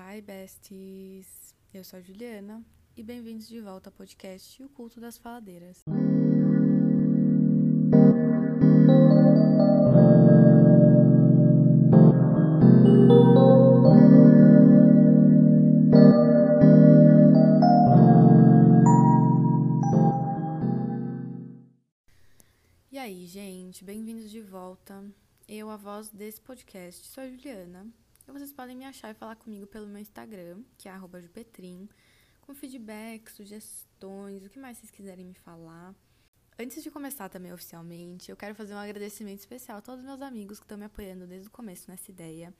Hi, besties! Eu sou a Juliana e bem-vindos de volta ao podcast O Culto das Faladeiras. E aí, gente, bem-vindos de volta. Eu, a voz desse podcast, sou a Juliana. E vocês podem me achar e falar comigo pelo meu Instagram, que é jupetrim, com feedback, sugestões, o que mais vocês quiserem me falar. Antes de começar também oficialmente, eu quero fazer um agradecimento especial a todos os meus amigos que estão me apoiando desde o começo nessa ideia,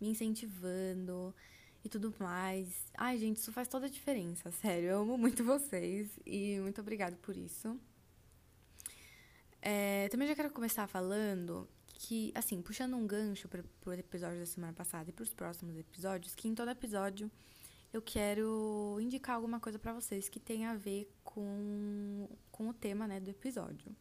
me incentivando e tudo mais. Ai, gente, isso faz toda a diferença, sério. Eu amo muito vocês e muito obrigada por isso. É, também já quero começar falando que, assim, puxando um gancho para o episódio da semana passada e para os próximos episódios, que em todo episódio eu quero indicar alguma coisa para vocês que tenha a ver com, com o tema né, do episódio.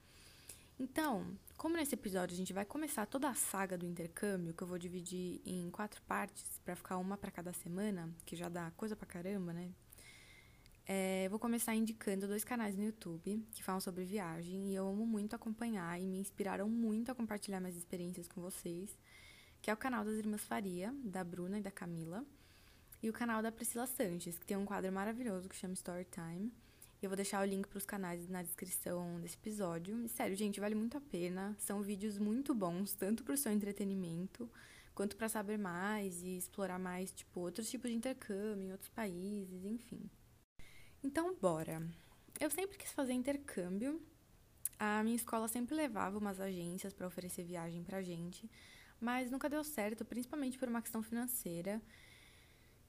Então, como nesse episódio a gente vai começar toda a saga do intercâmbio, que eu vou dividir em quatro partes para ficar uma para cada semana, que já dá coisa pra caramba, né? É, vou começar indicando dois canais no YouTube que falam sobre viagem e eu amo muito acompanhar e me inspiraram muito a compartilhar minhas experiências com vocês, que é o canal das Irmãs Faria, da Bruna e da Camila, e o canal da Priscila Sanches, que tem um quadro maravilhoso que chama Storytime. Eu vou deixar o link para os canais na descrição desse episódio. E sério, gente, vale muito a pena. São vídeos muito bons, tanto para o seu entretenimento, quanto para saber mais e explorar mais, tipo, outros tipos de intercâmbio em outros países, enfim. Então, bora. Eu sempre quis fazer intercâmbio. A minha escola sempre levava umas agências para oferecer viagem pra gente, mas nunca deu certo, principalmente por uma questão financeira.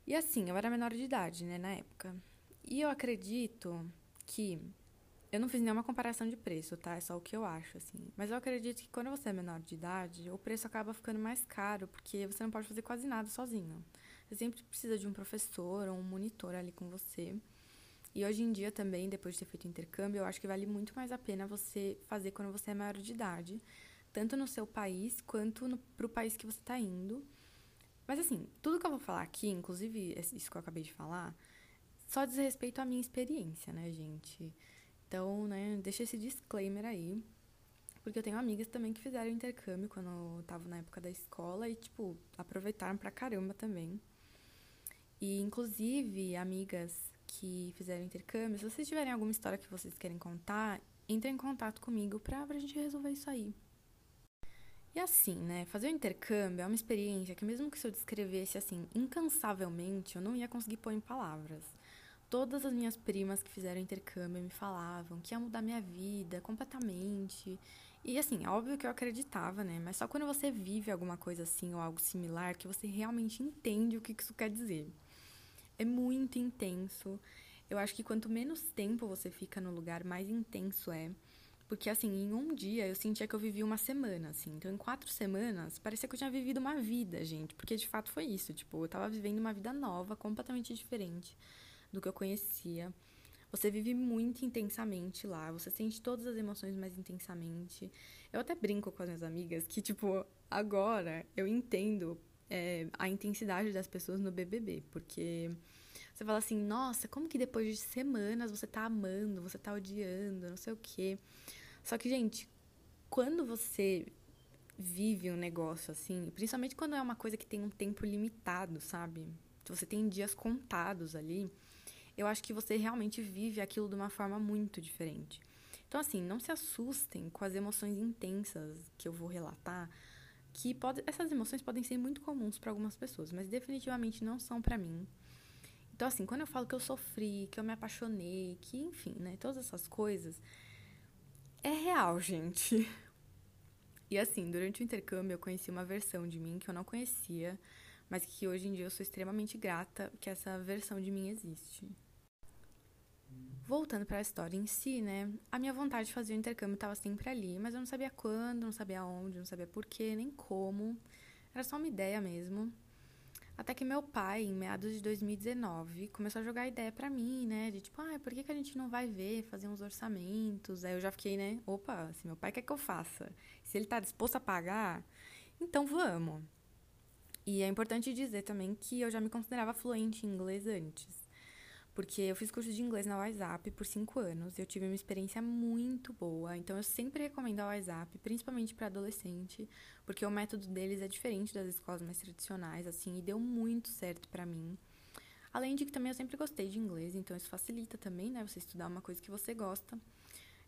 E assim, eu era menor de idade, né, na época. E eu acredito que eu não fiz nenhuma comparação de preço, tá? É só o que eu acho, assim. Mas eu acredito que quando você é menor de idade, o preço acaba ficando mais caro, porque você não pode fazer quase nada sozinho. Você sempre precisa de um professor ou um monitor ali com você. E hoje em dia também, depois de ter feito intercâmbio, eu acho que vale muito mais a pena você fazer quando você é maior de idade, tanto no seu país quanto para o país que você está indo. Mas assim, tudo que eu vou falar aqui, inclusive isso que eu acabei de falar, só diz respeito à minha experiência, né, gente? Então, né, deixa esse disclaimer aí. Porque eu tenho amigas também que fizeram intercâmbio quando eu tava na época da escola e, tipo, aproveitaram pra caramba também. E, inclusive, amigas que fizeram intercâmbio, se vocês tiverem alguma história que vocês querem contar, entre em contato comigo pra, pra gente resolver isso aí. E assim, né, fazer o intercâmbio é uma experiência que mesmo que se eu descrevesse assim, incansavelmente, eu não ia conseguir pôr em palavras. Todas as minhas primas que fizeram intercâmbio me falavam que ia mudar minha vida completamente. E assim, é óbvio que eu acreditava, né? Mas só quando você vive alguma coisa assim ou algo similar que você realmente entende o que isso quer dizer é muito intenso. Eu acho que quanto menos tempo você fica no lugar, mais intenso é. Porque, assim, em um dia eu sentia que eu vivia uma semana, assim. Então, em quatro semanas, parecia que eu tinha vivido uma vida, gente. Porque, de fato, foi isso. Tipo, eu tava vivendo uma vida nova, completamente diferente do que eu conhecia. Você vive muito intensamente lá. Você sente todas as emoções mais intensamente. Eu até brinco com as minhas amigas que, tipo, agora eu entendo é, a intensidade das pessoas no BBB, porque você fala assim, nossa, como que depois de semanas você tá amando, você tá odiando, não sei o quê. Só que, gente, quando você vive um negócio assim, principalmente quando é uma coisa que tem um tempo limitado, sabe? Você tem dias contados ali, eu acho que você realmente vive aquilo de uma forma muito diferente. Então, assim, não se assustem com as emoções intensas que eu vou relatar, que pode, essas emoções podem ser muito comuns para algumas pessoas, mas definitivamente não são para mim. Então, assim, quando eu falo que eu sofri, que eu me apaixonei, que, enfim, né, todas essas coisas, é real, gente. E assim, durante o intercâmbio eu conheci uma versão de mim que eu não conhecia, mas que hoje em dia eu sou extremamente grata que essa versão de mim existe. Voltando para a história em si, né? A minha vontade de fazer o intercâmbio estava sempre ali, mas eu não sabia quando, não sabia onde, não sabia porquê, nem como. Era só uma ideia mesmo. Até que meu pai, em meados de 2019, começou a jogar ideia para mim, né? De tipo, ah, por que, que a gente não vai ver, fazer uns orçamentos? Aí eu já fiquei, né? Opa, se meu pai quer que eu faça, se ele tá disposto a pagar, então vamos. E é importante dizer também que eu já me considerava fluente em inglês antes. Porque eu fiz curso de inglês na WhatsApp por cinco anos. Eu tive uma experiência muito boa. Então eu sempre recomendo a WhatsApp, principalmente para adolescente, porque o método deles é diferente das escolas mais tradicionais, assim, e deu muito certo para mim. Além de que também eu sempre gostei de inglês, então isso facilita também, né? Você estudar uma coisa que você gosta.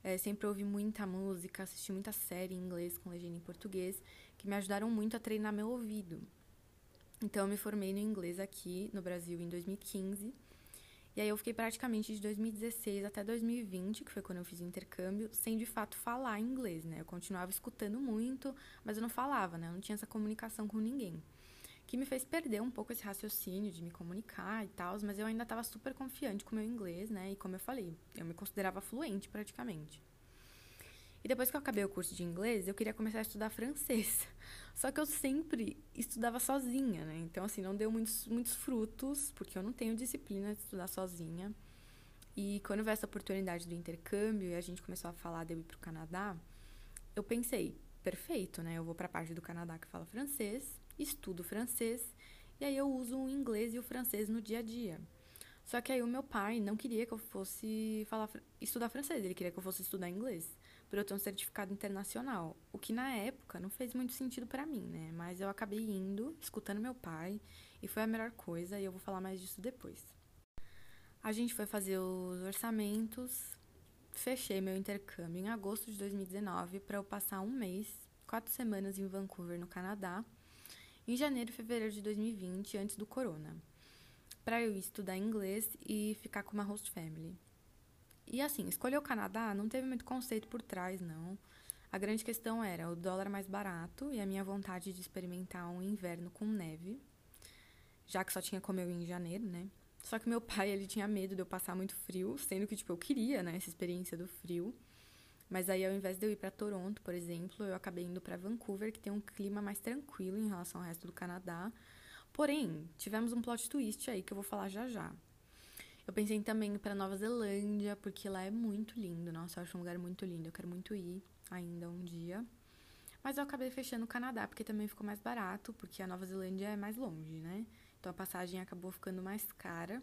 É, sempre ouvi muita música, assisti muita série em inglês com legenda em português, que me ajudaram muito a treinar meu ouvido. Então eu me formei no inglês aqui no Brasil em 2015 e aí eu fiquei praticamente de 2016 até 2020, que foi quando eu fiz o intercâmbio, sem de fato falar inglês, né? Eu continuava escutando muito, mas eu não falava, né? Eu não tinha essa comunicação com ninguém. Que me fez perder um pouco esse raciocínio de me comunicar e tal, mas eu ainda estava super confiante com o meu inglês, né? E como eu falei, eu me considerava fluente praticamente. E depois que eu acabei o curso de inglês, eu queria começar a estudar francês. Só que eu sempre estudava sozinha, né? Então, assim, não deu muitos, muitos frutos, porque eu não tenho disciplina de estudar sozinha. E quando veio essa oportunidade do intercâmbio e a gente começou a falar de eu ir pro Canadá, eu pensei, perfeito, né? Eu vou para a parte do Canadá que fala francês, estudo francês, e aí eu uso o inglês e o francês no dia a dia. Só que aí o meu pai não queria que eu fosse falar, estudar francês, ele queria que eu fosse estudar inglês por eu ter um certificado internacional. O que na época não fez muito sentido para mim, né? Mas eu acabei indo, escutando meu pai, e foi a melhor coisa, e eu vou falar mais disso depois. A gente foi fazer os orçamentos, fechei meu intercâmbio em agosto de 2019 para eu passar um mês, quatro semanas em Vancouver, no Canadá, em janeiro e fevereiro de 2020, antes do corona, para eu estudar inglês e ficar com uma host family. E assim, escolher o Canadá não teve muito conceito por trás, não. A grande questão era o dólar mais barato e a minha vontade de experimentar um inverno com neve, já que só tinha como eu ir em janeiro, né? Só que meu pai, ele tinha medo de eu passar muito frio, sendo que, tipo, eu queria, né, essa experiência do frio. Mas aí, ao invés de eu ir para Toronto, por exemplo, eu acabei indo para Vancouver, que tem um clima mais tranquilo em relação ao resto do Canadá. Porém, tivemos um plot twist aí que eu vou falar já já. Eu pensei também para Nova Zelândia, porque lá é muito lindo. Nossa, eu acho um lugar muito lindo. Eu quero muito ir ainda um dia. Mas eu acabei fechando o Canadá, porque também ficou mais barato, porque a Nova Zelândia é mais longe, né? Então a passagem acabou ficando mais cara.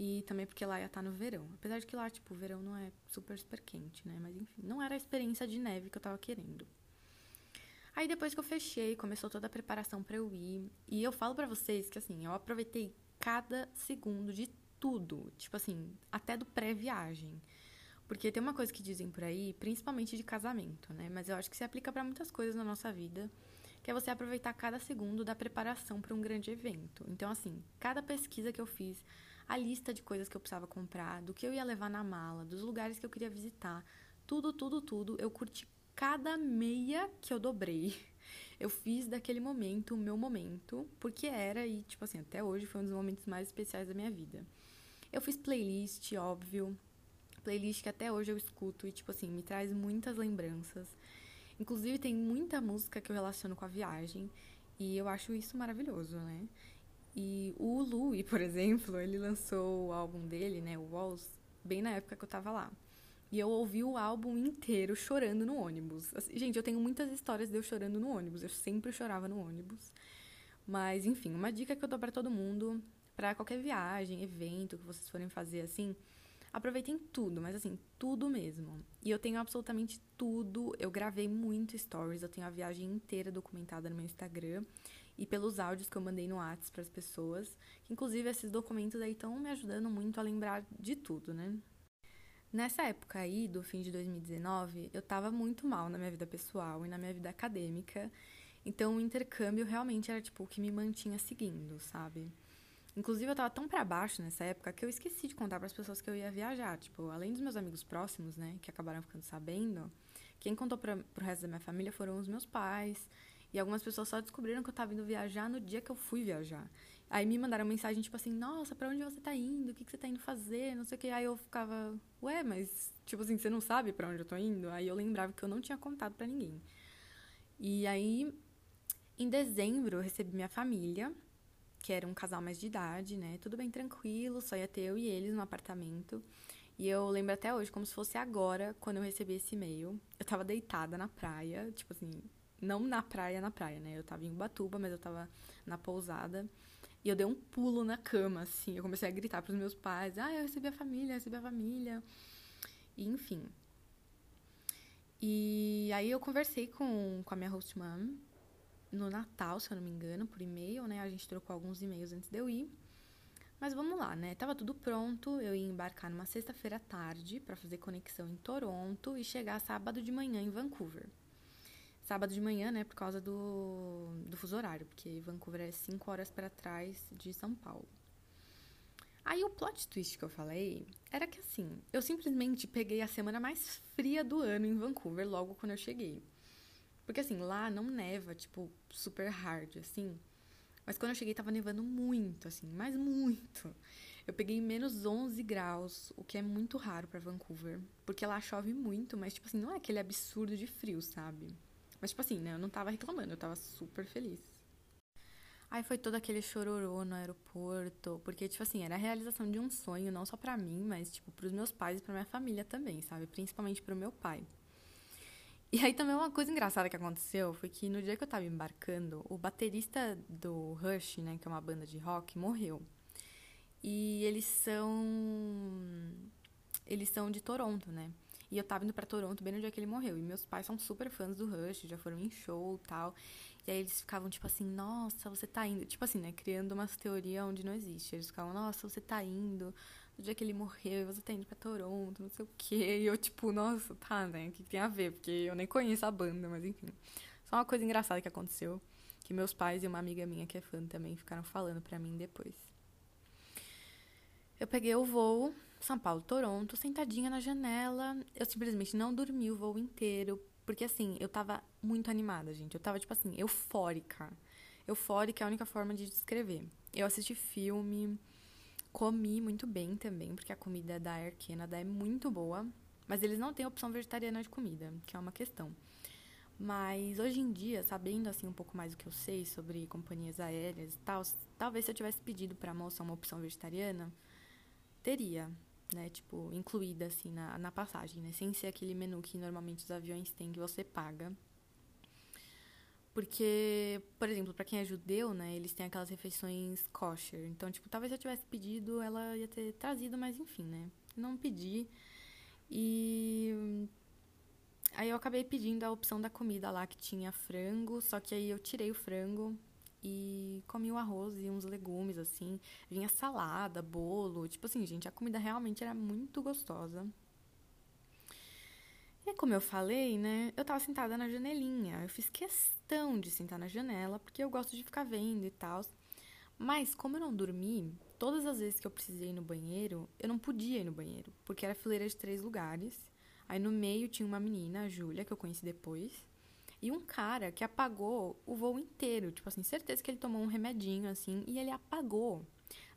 E também porque lá ia estar tá no verão. Apesar de que lá, tipo, o verão não é super, super quente, né? Mas enfim, não era a experiência de neve que eu tava querendo. Aí depois que eu fechei, começou toda a preparação para eu ir. E eu falo para vocês que assim, eu aproveitei cada segundo de tudo, tipo assim, até do pré-viagem. Porque tem uma coisa que dizem por aí, principalmente de casamento, né? Mas eu acho que se aplica para muitas coisas na nossa vida, que é você aproveitar cada segundo da preparação para um grande evento. Então, assim, cada pesquisa que eu fiz, a lista de coisas que eu precisava comprar, do que eu ia levar na mala, dos lugares que eu queria visitar, tudo, tudo, tudo, eu curti cada meia que eu dobrei. Eu fiz daquele momento o meu momento, porque era e, tipo assim, até hoje foi um dos momentos mais especiais da minha vida. Eu fiz playlist, óbvio. Playlist que até hoje eu escuto e, tipo assim, me traz muitas lembranças. Inclusive, tem muita música que eu relaciono com a viagem. E eu acho isso maravilhoso, né? E o Louis, por exemplo, ele lançou o álbum dele, né? O Walls, bem na época que eu tava lá. E eu ouvi o álbum inteiro chorando no ônibus. Assim, gente, eu tenho muitas histórias de eu chorando no ônibus. Eu sempre chorava no ônibus. Mas, enfim, uma dica que eu dou pra todo mundo para qualquer viagem, evento que vocês forem fazer assim, aproveitem tudo, mas assim, tudo mesmo. E eu tenho absolutamente tudo. Eu gravei muito stories, eu tenho a viagem inteira documentada no meu Instagram e pelos áudios que eu mandei no WhatsApp para as pessoas. Inclusive, esses documentos aí estão me ajudando muito a lembrar de tudo, né? Nessa época aí, do fim de 2019, eu tava muito mal na minha vida pessoal e na minha vida acadêmica. Então, o intercâmbio realmente era, tipo, o que me mantinha seguindo, sabe? Inclusive, eu tava tão para baixo nessa época que eu esqueci de contar para as pessoas que eu ia viajar. Tipo, além dos meus amigos próximos, né, que acabaram ficando sabendo, quem contou para pro resto da minha família foram os meus pais. E algumas pessoas só descobriram que eu tava indo viajar no dia que eu fui viajar. Aí me mandaram mensagem tipo assim: Nossa, para onde você tá indo? O que, que você tá indo fazer? Não sei o que. Aí eu ficava: Ué, mas, tipo assim, você não sabe para onde eu tô indo? Aí eu lembrava que eu não tinha contado para ninguém. E aí, em dezembro, eu recebi minha família que era um casal mais de idade, né? Tudo bem tranquilo, só ia ter eu e eles no apartamento. E eu lembro até hoje, como se fosse agora, quando eu recebi esse e-mail. Eu tava deitada na praia, tipo assim, não na praia, na praia, né? Eu tava em Ubatuba, mas eu tava na pousada. E eu dei um pulo na cama, assim. Eu comecei a gritar pros meus pais: Ah, eu recebi a família, eu recebi a família. E, enfim. E aí eu conversei com, com a minha host mom no Natal, se eu não me engano, por e-mail, né? A gente trocou alguns e-mails antes de eu ir. Mas vamos lá, né? Tava tudo pronto, eu ia embarcar numa sexta-feira à tarde para fazer conexão em Toronto e chegar sábado de manhã em Vancouver. Sábado de manhã, né, por causa do, do fuso horário, porque Vancouver é 5 horas para trás de São Paulo. Aí o plot twist que eu falei era que assim, eu simplesmente peguei a semana mais fria do ano em Vancouver logo quando eu cheguei. Porque assim, lá não neva, tipo, super hard, assim. Mas quando eu cheguei tava nevando muito, assim, mas muito. Eu peguei menos 11 graus, o que é muito raro para Vancouver. Porque lá chove muito, mas, tipo assim, não é aquele absurdo de frio, sabe? Mas, tipo assim, né? Eu não tava reclamando, eu tava super feliz. Aí foi todo aquele chororô no aeroporto, porque, tipo assim, era a realização de um sonho, não só pra mim, mas, tipo, pros meus pais e pra minha família também, sabe? Principalmente pro meu pai. E aí também uma coisa engraçada que aconteceu foi que no dia que eu tava embarcando, o baterista do Rush, né, que é uma banda de rock, morreu. E eles são eles são de Toronto, né? E eu tava indo para Toronto bem no dia que ele morreu. E meus pais são super fãs do Rush, já foram em show e tal. E aí eles ficavam tipo assim, nossa, você tá indo. Tipo assim, né? Criando umas teorias onde não existe. Eles ficavam, nossa, você tá indo no dia que ele morreu, e você tá indo pra Toronto, não sei o quê. E eu, tipo, nossa, tá, né? O que tem a ver? Porque eu nem conheço a banda, mas enfim. Só uma coisa engraçada que aconteceu. Que meus pais e uma amiga minha que é fã também ficaram falando pra mim depois. Eu peguei o voo São Paulo, Toronto, sentadinha na janela. Eu simplesmente não dormi o voo inteiro. Porque assim, eu tava muito animada, gente. Eu tava, tipo assim, eufórica. Eufórica é a única forma de descrever. Eu assisti filme, Comi muito bem também, porque a comida da Air Canada é muito boa. Mas eles não têm opção vegetariana de comida, que é uma questão. Mas hoje em dia, sabendo assim um pouco mais do que eu sei sobre companhias aéreas e tal, talvez se eu tivesse pedido para a moça uma opção vegetariana, teria, né, tipo, incluída assim na, na passagem, né, sem ser aquele menu que normalmente os aviões têm que você paga porque, por exemplo, para quem é judeu, né, eles têm aquelas refeições kosher. Então, tipo, talvez eu tivesse pedido, ela ia ter trazido, mas enfim, né? Não pedi. E aí eu acabei pedindo a opção da comida lá que tinha frango, só que aí eu tirei o frango e comi o arroz e uns legumes assim, vinha salada, bolo, tipo assim, gente, a comida realmente era muito gostosa. E como eu falei, né, eu tava sentada na janelinha. Eu fiz questão de sentar na janela, porque eu gosto de ficar vendo e tal. Mas como eu não dormi, todas as vezes que eu precisei ir no banheiro, eu não podia ir no banheiro, porque era fileira de três lugares. Aí no meio tinha uma menina, a Júlia, que eu conheci depois, e um cara que apagou o voo inteiro. Tipo assim, certeza que ele tomou um remedinho assim e ele apagou.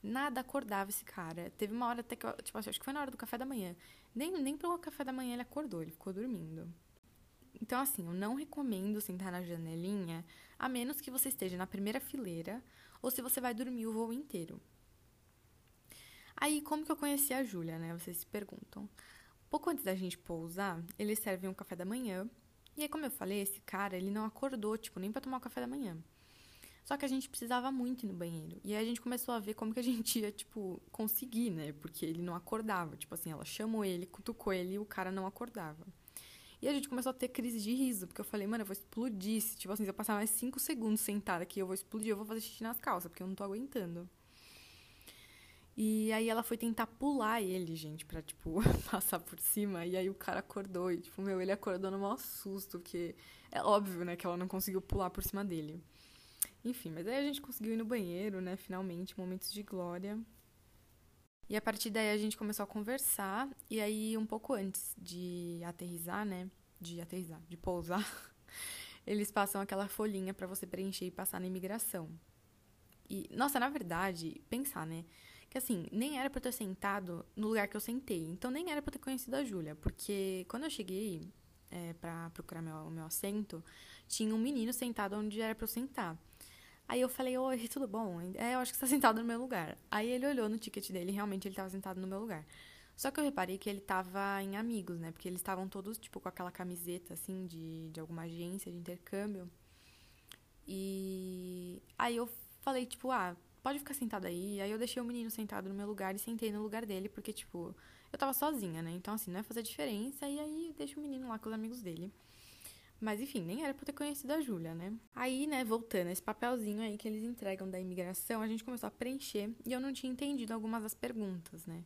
Nada acordava esse cara. Teve uma hora até que eu, tipo assim, acho que foi na hora do café da manhã. Nem, nem pelo café da manhã ele acordou, ele ficou dormindo. Então, assim, eu não recomendo sentar na janelinha, a menos que você esteja na primeira fileira ou se você vai dormir o voo inteiro. Aí, como que eu conheci a Júlia, né? Vocês se perguntam. Pouco antes da gente pousar, eles servem um café da manhã. E aí, como eu falei, esse cara, ele não acordou, tipo, nem para tomar o café da manhã. Só que a gente precisava muito ir no banheiro. E aí a gente começou a ver como que a gente ia, tipo, conseguir, né? Porque ele não acordava. Tipo assim, ela chamou ele, cutucou ele e o cara não acordava. E a gente começou a ter crise de riso, porque eu falei, mano, eu vou explodir. Se, tipo assim, se eu passar mais cinco segundos sentada aqui, eu vou explodir, eu vou fazer xixi nas calças, porque eu não tô aguentando. E aí ela foi tentar pular ele, gente, pra, tipo, passar por cima. E aí o cara acordou. E, tipo, meu, ele acordou no maior susto, porque é óbvio, né, que ela não conseguiu pular por cima dele. Enfim, mas aí a gente conseguiu ir no banheiro, né? Finalmente, momentos de glória. E a partir daí a gente começou a conversar. E aí, um pouco antes de aterrizar, né? De aterrizar, de pousar, eles passam aquela folhinha para você preencher e passar na imigração. E, nossa, na verdade, pensar, né? Que assim, nem era pra eu ter sentado no lugar que eu sentei. Então nem era pra eu ter conhecido a Júlia. Porque quando eu cheguei é, pra procurar meu, meu assento, tinha um menino sentado onde era pra eu sentar. Aí eu falei, oi, tudo bom? É, eu acho que você tá sentado no meu lugar. Aí ele olhou no ticket dele, realmente ele estava sentado no meu lugar. Só que eu reparei que ele tava em amigos, né? Porque eles estavam todos, tipo, com aquela camiseta, assim, de, de alguma agência de intercâmbio. E aí eu falei, tipo, ah, pode ficar sentado aí. Aí eu deixei o menino sentado no meu lugar e sentei no lugar dele, porque, tipo, eu tava sozinha, né? Então, assim, não ia fazer diferença. E aí deixa o menino lá com os amigos dele. Mas enfim, nem era pra ter conhecido a Júlia, né? Aí, né, voltando, esse papelzinho aí que eles entregam da imigração, a gente começou a preencher e eu não tinha entendido algumas das perguntas, né?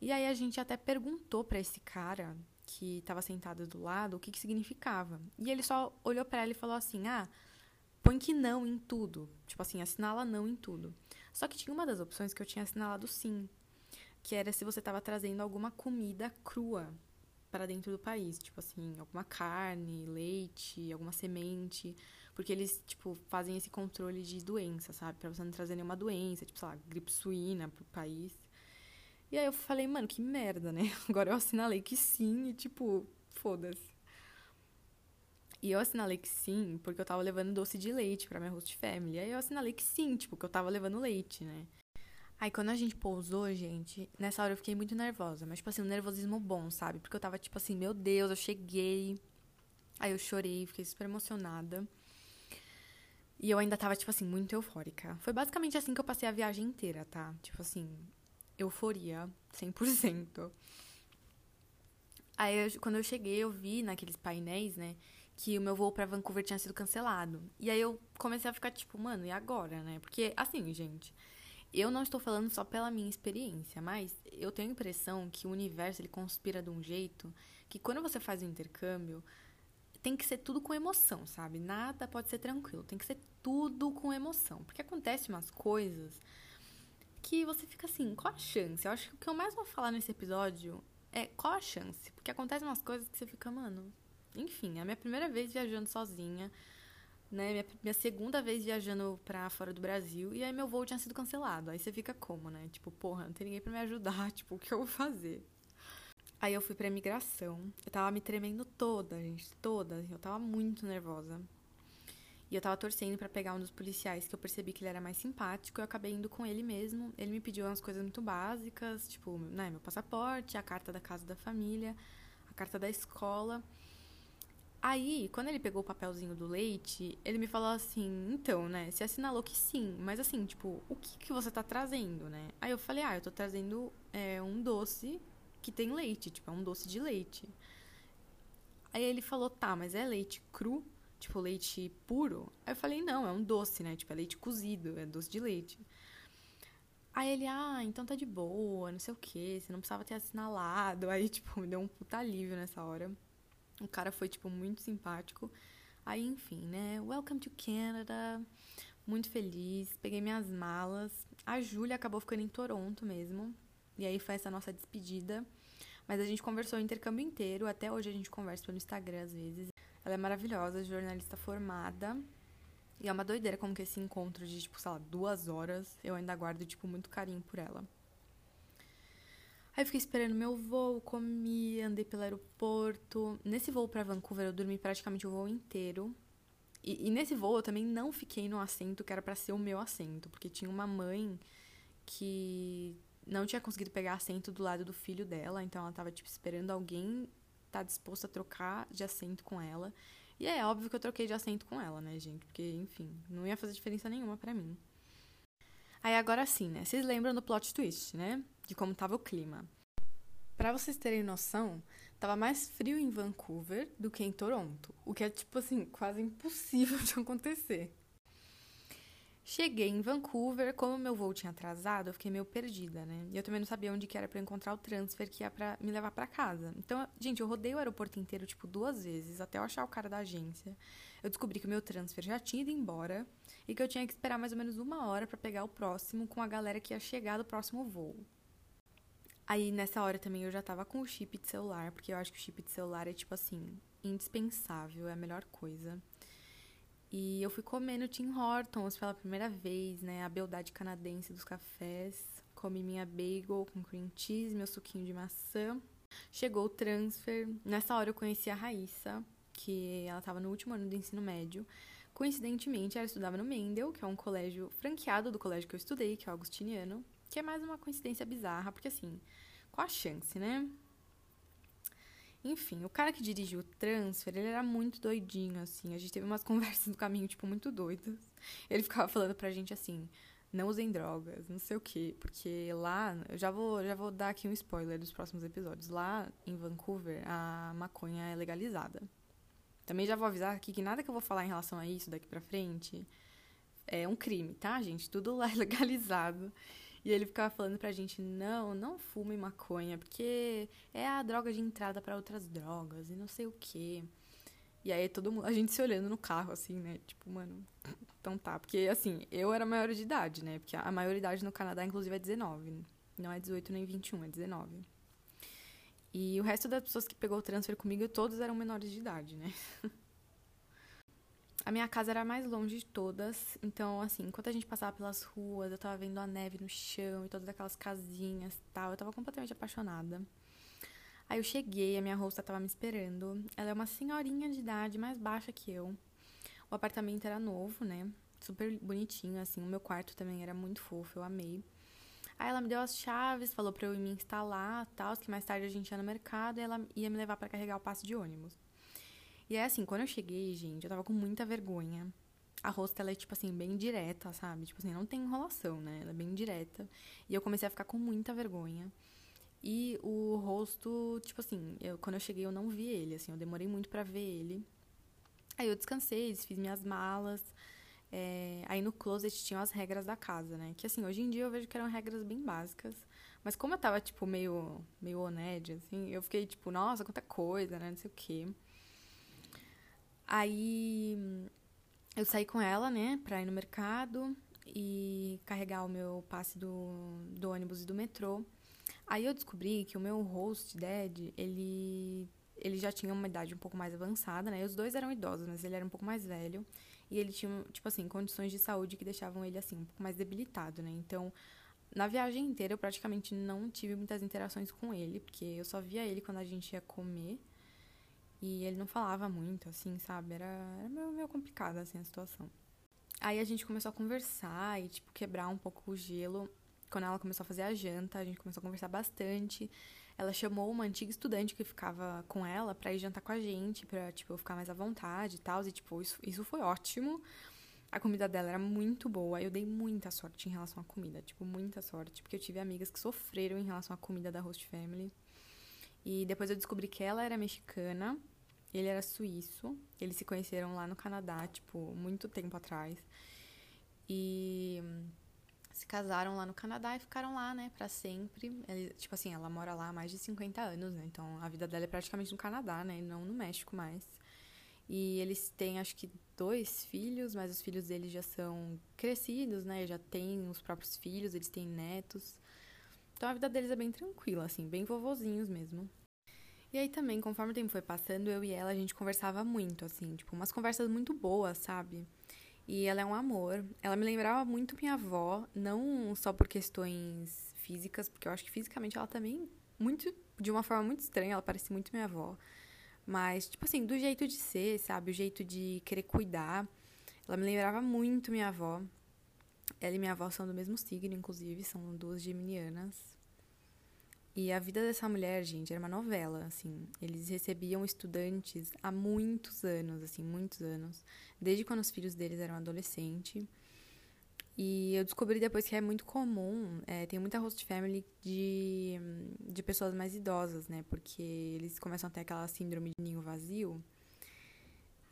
E aí a gente até perguntou para esse cara que tava sentado do lado o que que significava. E ele só olhou para ela e falou assim: "Ah, põe que não em tudo". Tipo assim, assinala não em tudo. Só que tinha uma das opções que eu tinha assinalado sim, que era se você tava trazendo alguma comida crua para dentro do país, tipo assim, alguma carne, leite, alguma semente, porque eles, tipo, fazem esse controle de doença, sabe? Para você não trazer nenhuma doença, tipo, sei lá, gripe suína pro país. E aí eu falei, mano, que merda, né? Agora eu assinalei que sim e, tipo, foda-se. E eu assinalei que sim, porque eu tava levando doce de leite pra minha host family. Aí eu assinalei que sim, tipo, que eu tava levando leite, né? Aí quando a gente pousou, gente, nessa hora eu fiquei muito nervosa. Mas, tipo assim, um nervosismo bom, sabe? Porque eu tava, tipo assim, meu Deus, eu cheguei. Aí eu chorei, fiquei super emocionada. E eu ainda tava, tipo assim, muito eufórica. Foi basicamente assim que eu passei a viagem inteira, tá? Tipo assim, euforia, 100%. Aí, eu, quando eu cheguei, eu vi naqueles painéis, né, que o meu voo para Vancouver tinha sido cancelado. E aí eu comecei a ficar tipo, mano, e agora, né? Porque, assim, gente, eu não estou falando só pela minha experiência, mas eu tenho a impressão que o universo ele conspira de um jeito que quando você faz o um intercâmbio, tem que ser tudo com emoção, sabe? Nada pode ser tranquilo, tem que ser tudo com emoção. Porque acontece umas coisas que você fica assim, qual a chance? Eu acho que o que eu mais vou falar nesse episódio é qual a chance? Porque acontecem umas coisas que você fica, mano. Enfim, é a minha primeira vez viajando sozinha né? Minha, minha segunda vez viajando pra fora do Brasil e aí meu voo tinha sido cancelado. Aí você fica como, né? Tipo, porra, não tem ninguém pra me ajudar, tipo, o que eu vou fazer? Aí eu fui pra imigração. Eu tava me tremendo toda, gente, toda. Eu tava muito nervosa. E eu tava torcendo para pegar um dos policiais que eu percebi que ele era mais simpático. Eu acabei indo com ele mesmo. Ele me pediu umas coisas muito básicas, tipo, né, meu passaporte, a carta da casa da família, a carta da escola. Aí, quando ele pegou o papelzinho do leite, ele me falou assim: então, né? Você assinalou que sim, mas assim, tipo, o que, que você tá trazendo, né? Aí eu falei: ah, eu tô trazendo é, um doce que tem leite, tipo, é um doce de leite. Aí ele falou: tá, mas é leite cru? Tipo, leite puro? Aí eu falei: não, é um doce, né? Tipo, é leite cozido, é doce de leite. Aí ele, ah, então tá de boa, não sei o que, você não precisava ter assinalado. Aí, tipo, me deu um puta alívio nessa hora. O cara foi, tipo, muito simpático. Aí, enfim, né? Welcome to Canada. Muito feliz. Peguei minhas malas. A Júlia acabou ficando em Toronto mesmo. E aí foi essa nossa despedida. Mas a gente conversou o intercâmbio inteiro. Até hoje a gente conversa pelo Instagram às vezes. Ela é maravilhosa, jornalista formada. E é uma doideira como que esse encontro de, tipo, sei lá, duas horas, eu ainda guardo, tipo, muito carinho por ela. Aí fiquei esperando meu voo, comi, andei pelo aeroporto. Nesse voo para Vancouver eu dormi praticamente o voo inteiro. E, e nesse voo eu também não fiquei no assento que era para ser o meu assento, porque tinha uma mãe que não tinha conseguido pegar assento do lado do filho dela, então ela tava tipo esperando alguém tá disposto a trocar de assento com ela. E é óbvio que eu troquei de assento com ela, né, gente? Porque, enfim, não ia fazer diferença nenhuma para mim. Aí agora sim, né? Vocês lembram do plot twist, né? De como tava o clima. Para vocês terem noção, tava mais frio em Vancouver do que em Toronto, o que é tipo assim, quase impossível de acontecer. Cheguei em Vancouver, como meu voo tinha atrasado, eu fiquei meio perdida, né? E eu também não sabia onde que era para encontrar o transfer que ia para me levar para casa. Então, gente, eu rodei o aeroporto inteiro tipo duas vezes até eu achar o cara da agência. Eu descobri que o meu transfer já tinha ido embora e que eu tinha que esperar mais ou menos uma hora para pegar o próximo com a galera que ia chegar do próximo voo. Aí nessa hora também eu já tava com o chip de celular, porque eu acho que o chip de celular é tipo assim, indispensável, é a melhor coisa. E eu fui comendo Tim Hortons pela primeira vez, né? A beldade canadense dos cafés. Comi minha bagel com cream cheese, meu suquinho de maçã. Chegou o transfer. Nessa hora eu conheci a Raíssa, que ela estava no último ano do ensino médio. Coincidentemente, ela estudava no Mendel, que é um colégio franqueado do colégio que eu estudei, que é o Augustiniano. Que é mais uma coincidência bizarra, porque assim, qual a chance, né? Enfim, o cara que dirigiu o transfer, ele era muito doidinho, assim. A gente teve umas conversas no caminho, tipo, muito doidas. Ele ficava falando pra gente assim, não usem drogas, não sei o quê. Porque lá, eu já vou, já vou dar aqui um spoiler dos próximos episódios. Lá em Vancouver, a maconha é legalizada. Também já vou avisar aqui que nada que eu vou falar em relação a isso daqui pra frente é um crime, tá, gente? Tudo lá é legalizado. E ele ficava falando pra gente: não, não fume maconha, porque é a droga de entrada para outras drogas e não sei o quê. E aí todo mundo, a gente se olhando no carro, assim, né? Tipo, mano, então tá. Porque, assim, eu era maior de idade, né? Porque a maioridade no Canadá, inclusive, é 19. Não é 18 nem 21, é 19. E o resto das pessoas que pegou o transfer comigo, todos eram menores de idade, né? A minha casa era a mais longe de todas, então, assim, enquanto a gente passava pelas ruas, eu tava vendo a neve no chão e todas aquelas casinhas e tal, eu tava completamente apaixonada. Aí eu cheguei, a minha rosta tava me esperando. Ela é uma senhorinha de idade, mais baixa que eu. O apartamento era novo, né? Super bonitinho, assim. O meu quarto também era muito fofo, eu amei. Aí ela me deu as chaves, falou pra eu ir me instalar, tal, que mais tarde a gente ia no mercado e ela ia me levar para carregar o passe de ônibus. E é assim, quando eu cheguei, gente, eu tava com muita vergonha. A rosto, ela é, tipo assim, bem direta, sabe? Tipo assim, não tem enrolação, né? Ela é bem direta. E eu comecei a ficar com muita vergonha. E o rosto, tipo assim, eu, quando eu cheguei eu não vi ele, assim, eu demorei muito para ver ele. Aí eu descansei, fiz minhas malas. É, aí no closet tinham as regras da casa, né? Que assim, hoje em dia eu vejo que eram regras bem básicas. Mas como eu tava, tipo, meio, meio oned, assim, eu fiquei, tipo, nossa, quanta coisa, né? Não sei o quê. Aí eu saí com ela, né, pra ir no mercado e carregar o meu passe do, do ônibus e do metrô. Aí eu descobri que o meu host dad, ele ele já tinha uma idade um pouco mais avançada, né? Os dois eram idosos, mas ele era um pouco mais velho. E ele tinha, tipo assim, condições de saúde que deixavam ele, assim, um pouco mais debilitado, né? Então, na viagem inteira, eu praticamente não tive muitas interações com ele, porque eu só via ele quando a gente ia comer. E ele não falava muito, assim, sabe? Era, era meio, meio complicada, assim, a situação. Aí a gente começou a conversar e, tipo, quebrar um pouco o gelo. Quando ela começou a fazer a janta, a gente começou a conversar bastante. Ela chamou uma antiga estudante que ficava com ela pra ir jantar com a gente, pra, tipo, eu ficar mais à vontade e tal. E, tipo, isso, isso foi ótimo. A comida dela era muito boa. Eu dei muita sorte em relação à comida, tipo, muita sorte. Porque eu tive amigas que sofreram em relação à comida da Host Family. E depois eu descobri que ela era mexicana ele era suíço. Eles se conheceram lá no Canadá, tipo, muito tempo atrás. E se casaram lá no Canadá e ficaram lá, né, para sempre. Ele, tipo assim, ela mora lá há mais de 50 anos, né? Então a vida dela é praticamente no Canadá, né? E não no México mais. E eles têm, acho que, dois filhos, mas os filhos deles já são crescidos, né? Já têm os próprios filhos, eles têm netos. Então a vida deles é bem tranquila, assim, bem vovozinhos mesmo. E aí também, conforme o tempo foi passando, eu e ela, a gente conversava muito, assim, tipo, umas conversas muito boas, sabe? E ela é um amor. Ela me lembrava muito minha avó, não só por questões físicas, porque eu acho que fisicamente ela também, muito, de uma forma muito estranha, ela parece muito minha avó. Mas, tipo assim, do jeito de ser, sabe? O jeito de querer cuidar. Ela me lembrava muito minha avó. Ela e minha avó são do mesmo signo, inclusive, são duas geminianas. E a vida dessa mulher, gente, era uma novela, assim. Eles recebiam estudantes há muitos anos, assim, muitos anos. Desde quando os filhos deles eram adolescentes. E eu descobri depois que é muito comum, é, tem muita host family de, de pessoas mais idosas, né? Porque eles começam a ter aquela síndrome de ninho vazio.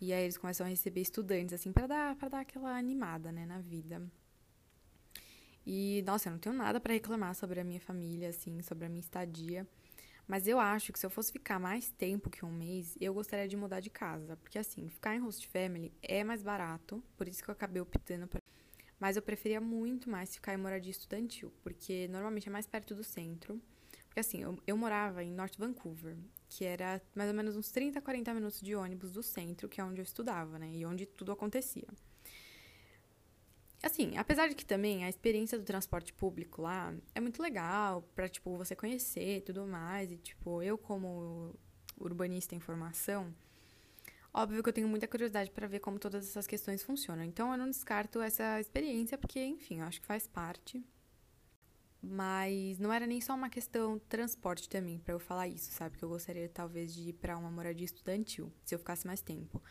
E aí eles começam a receber estudantes, assim, para dar, pra dar aquela animada, né, na vida. E, nossa, eu não tenho nada para reclamar sobre a minha família, assim, sobre a minha estadia. Mas eu acho que se eu fosse ficar mais tempo que um mês, eu gostaria de mudar de casa. Porque, assim, ficar em host family é mais barato, por isso que eu acabei optando por. Mas eu preferia muito mais ficar em moradia estudantil, porque normalmente é mais perto do centro. Porque, assim, eu, eu morava em North Vancouver, que era mais ou menos uns 30, 40 minutos de ônibus do centro, que é onde eu estudava, né? E onde tudo acontecia. Assim, apesar de que também a experiência do transporte público lá é muito legal pra, tipo, você conhecer e tudo mais. E, tipo, eu como urbanista em formação, óbvio que eu tenho muita curiosidade para ver como todas essas questões funcionam. Então, eu não descarto essa experiência porque, enfim, eu acho que faz parte. Mas não era nem só uma questão transporte também para eu falar isso, sabe? Que eu gostaria talvez de ir para uma moradia estudantil, se eu ficasse mais tempo.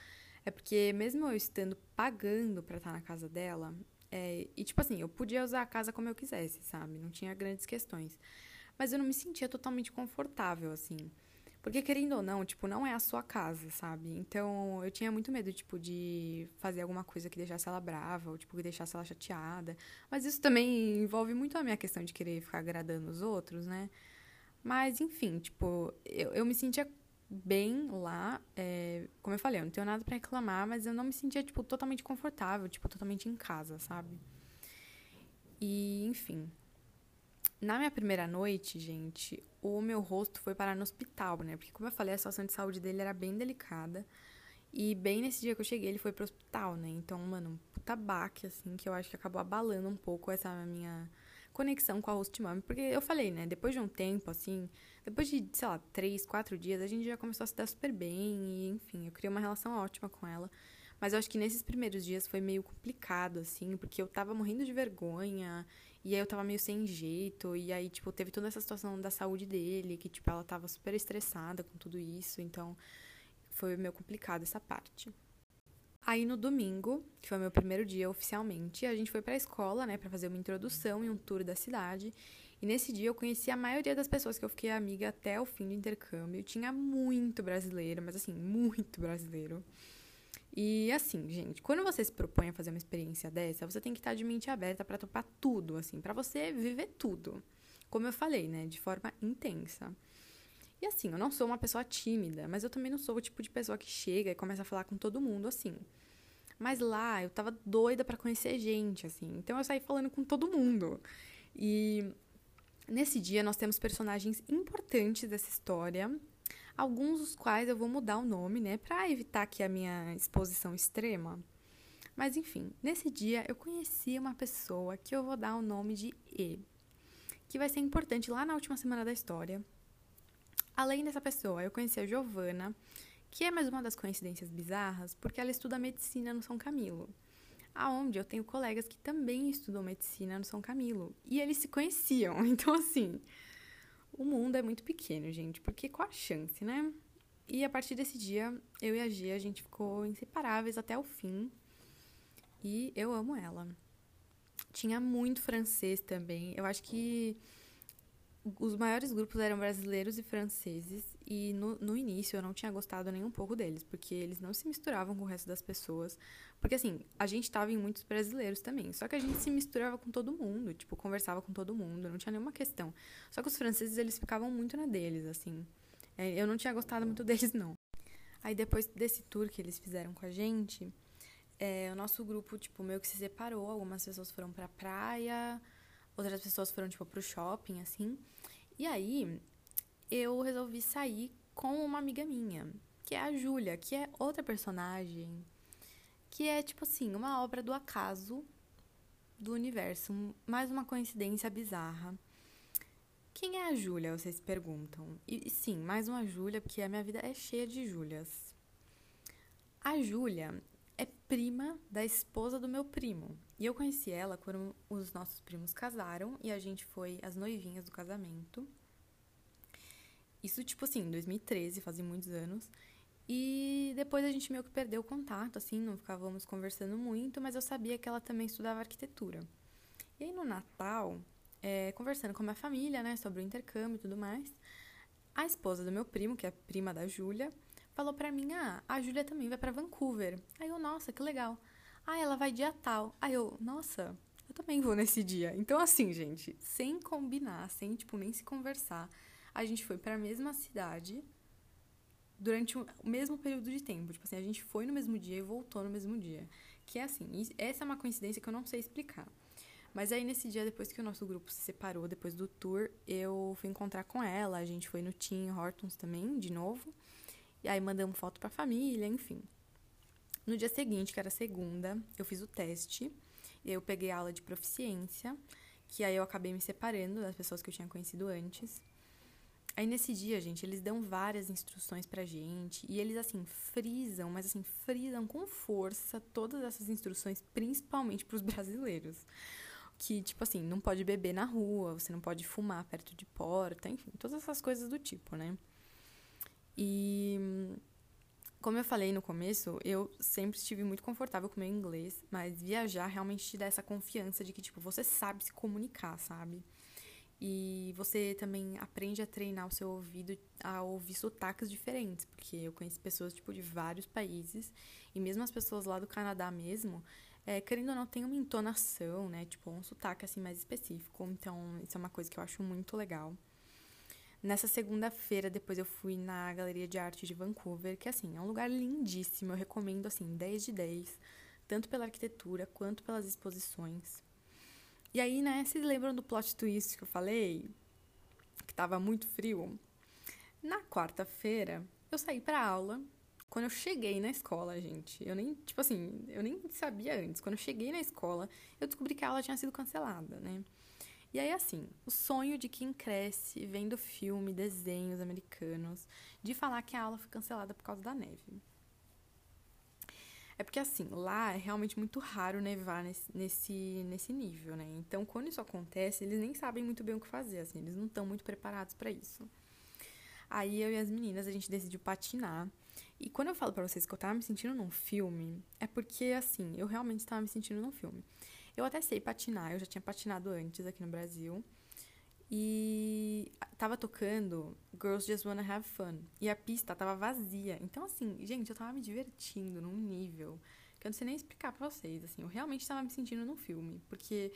É porque mesmo eu estando pagando para estar na casa dela, é, e tipo assim, eu podia usar a casa como eu quisesse, sabe? Não tinha grandes questões. Mas eu não me sentia totalmente confortável, assim. Porque, querendo ou não, tipo, não é a sua casa, sabe? Então, eu tinha muito medo, tipo, de fazer alguma coisa que deixasse ela brava, ou, tipo, que deixasse ela chateada. Mas isso também envolve muito a minha questão de querer ficar agradando os outros, né? Mas, enfim, tipo, eu, eu me sentia bem lá. É, como eu falei, eu não tenho nada para reclamar, mas eu não me sentia, tipo, totalmente confortável, tipo, totalmente em casa, sabe? E, enfim. Na minha primeira noite, gente, o meu rosto foi parar no hospital, né? Porque, como eu falei, a situação de saúde dele era bem delicada. E bem nesse dia que eu cheguei, ele foi pro hospital, né? Então, mano, um puta baque, assim, que eu acho que acabou abalando um pouco essa minha conexão com a host mami. Porque eu falei, né? Depois de um tempo, assim, depois de, sei lá, três, quatro dias, a gente já começou a se dar super bem. E, enfim, eu criei uma relação ótima com ela. Mas eu acho que nesses primeiros dias foi meio complicado, assim, porque eu tava morrendo de vergonha. E aí eu tava meio sem jeito. E aí, tipo, teve toda essa situação da saúde dele, que, tipo, ela tava super estressada com tudo isso. Então, foi meio complicado essa parte. Aí no domingo, que foi meu primeiro dia oficialmente, a gente foi pra escola, né, para fazer uma introdução e um tour da cidade. E nesse dia eu conheci a maioria das pessoas que eu fiquei amiga até o fim do intercâmbio. Tinha muito brasileiro, mas assim, muito brasileiro. E assim, gente, quando você se propõe a fazer uma experiência dessa, você tem que estar de mente aberta para topar tudo, assim, para você viver tudo. Como eu falei, né, de forma intensa. E assim, eu não sou uma pessoa tímida, mas eu também não sou o tipo de pessoa que chega e começa a falar com todo mundo assim. Mas lá eu tava doida para conhecer gente, assim. Então eu saí falando com todo mundo. E nesse dia nós temos personagens importantes dessa história alguns dos quais eu vou mudar o nome, né, para evitar aqui a minha exposição extrema. Mas enfim, nesse dia eu conheci uma pessoa que eu vou dar o nome de E, que vai ser importante lá na última semana da história. Além dessa pessoa, eu conheci a Giovana, que é mais uma das coincidências bizarras, porque ela estuda medicina no São Camilo. Aonde eu tenho colegas que também estudam medicina no São Camilo. E eles se conheciam. Então, assim, o mundo é muito pequeno, gente, porque qual a chance, né? E a partir desse dia, eu e a Gia, a gente ficou inseparáveis até o fim. E eu amo ela. Tinha muito francês também. Eu acho que os maiores grupos eram brasileiros e franceses. E no, no início eu não tinha gostado nem um pouco deles, porque eles não se misturavam com o resto das pessoas. Porque assim, a gente tava em muitos brasileiros também. Só que a gente se misturava com todo mundo, tipo, conversava com todo mundo, não tinha nenhuma questão. Só que os franceses, eles ficavam muito na deles, assim. É, eu não tinha gostado muito deles, não. Aí depois desse tour que eles fizeram com a gente, é, o nosso grupo, tipo, meio que se separou. Algumas pessoas foram pra praia, outras pessoas foram, tipo, pro shopping, assim. E aí, eu resolvi sair com uma amiga minha, que é a Júlia, que é outra personagem que é tipo assim, uma obra do acaso do universo, mais uma coincidência bizarra. Quem é a Júlia, vocês perguntam? E sim, mais uma Júlia, porque a minha vida é cheia de Júlias. A Júlia é prima da esposa do meu primo. E eu conheci ela quando os nossos primos casaram e a gente foi as noivinhas do casamento. Isso, tipo assim, em 2013, fazem muitos anos. E depois a gente meio que perdeu o contato, assim, não ficávamos conversando muito, mas eu sabia que ela também estudava arquitetura. E aí no Natal, é, conversando com a minha família, né, sobre o intercâmbio e tudo mais, a esposa do meu primo, que é prima da Júlia, falou pra mim: ah, a Júlia também vai para Vancouver. Aí eu, nossa, que legal. Ah, ela vai dia tal. Aí eu, nossa, eu também vou nesse dia. Então, assim, gente, sem combinar, sem, tipo, nem se conversar, a gente foi para a mesma cidade durante o mesmo período de tempo. Tipo assim, a gente foi no mesmo dia e voltou no mesmo dia. Que é assim, essa é uma coincidência que eu não sei explicar. Mas aí nesse dia, depois que o nosso grupo se separou, depois do tour, eu fui encontrar com ela, a gente foi no Tim Hortons também, de novo. E aí mandamos foto pra família, enfim. No dia seguinte, que era segunda, eu fiz o teste. E eu peguei aula de proficiência, que aí eu acabei me separando das pessoas que eu tinha conhecido antes. Aí nesse dia, gente, eles dão várias instruções pra gente e eles assim frisam, mas assim frisam com força todas essas instruções, principalmente para os brasileiros. que, tipo assim, não pode beber na rua, você não pode fumar perto de porta, enfim, todas essas coisas do tipo, né? E como eu falei no começo, eu sempre estive muito confortável com meu inglês, mas viajar realmente te dá essa confiança de que, tipo, você sabe se comunicar, sabe? E você também aprende a treinar o seu ouvido a ouvir sotaques diferentes, porque eu conheço pessoas, tipo, de vários países, e mesmo as pessoas lá do Canadá mesmo, é, querendo ou não, tem uma entonação, né? Tipo, um sotaque, assim, mais específico. Então, isso é uma coisa que eu acho muito legal. Nessa segunda-feira, depois eu fui na Galeria de Arte de Vancouver, que, assim, é um lugar lindíssimo. Eu recomendo, assim, 10 de 10, tanto pela arquitetura quanto pelas exposições. E aí, né, vocês lembram do plot twist que eu falei? Que tava muito frio? Na quarta-feira, eu saí pra aula. Quando eu cheguei na escola, gente, eu nem, tipo assim, eu nem sabia antes. Quando eu cheguei na escola, eu descobri que a aula tinha sido cancelada, né? E aí, assim, o sonho de quem cresce vendo filme, desenhos americanos, de falar que a aula foi cancelada por causa da neve. É porque, assim, lá é realmente muito raro nevar nesse, nesse, nesse nível, né? Então, quando isso acontece, eles nem sabem muito bem o que fazer, assim, eles não estão muito preparados para isso. Aí eu e as meninas, a gente decidiu patinar. E quando eu falo para vocês que eu tava me sentindo num filme, é porque, assim, eu realmente estava me sentindo num filme. Eu até sei patinar, eu já tinha patinado antes aqui no Brasil. E tava tocando Girls Just Wanna Have Fun. E a pista tava vazia. Então, assim, gente, eu tava me divertindo num nível que eu não sei nem explicar pra vocês. Assim, eu realmente tava me sentindo num filme. Porque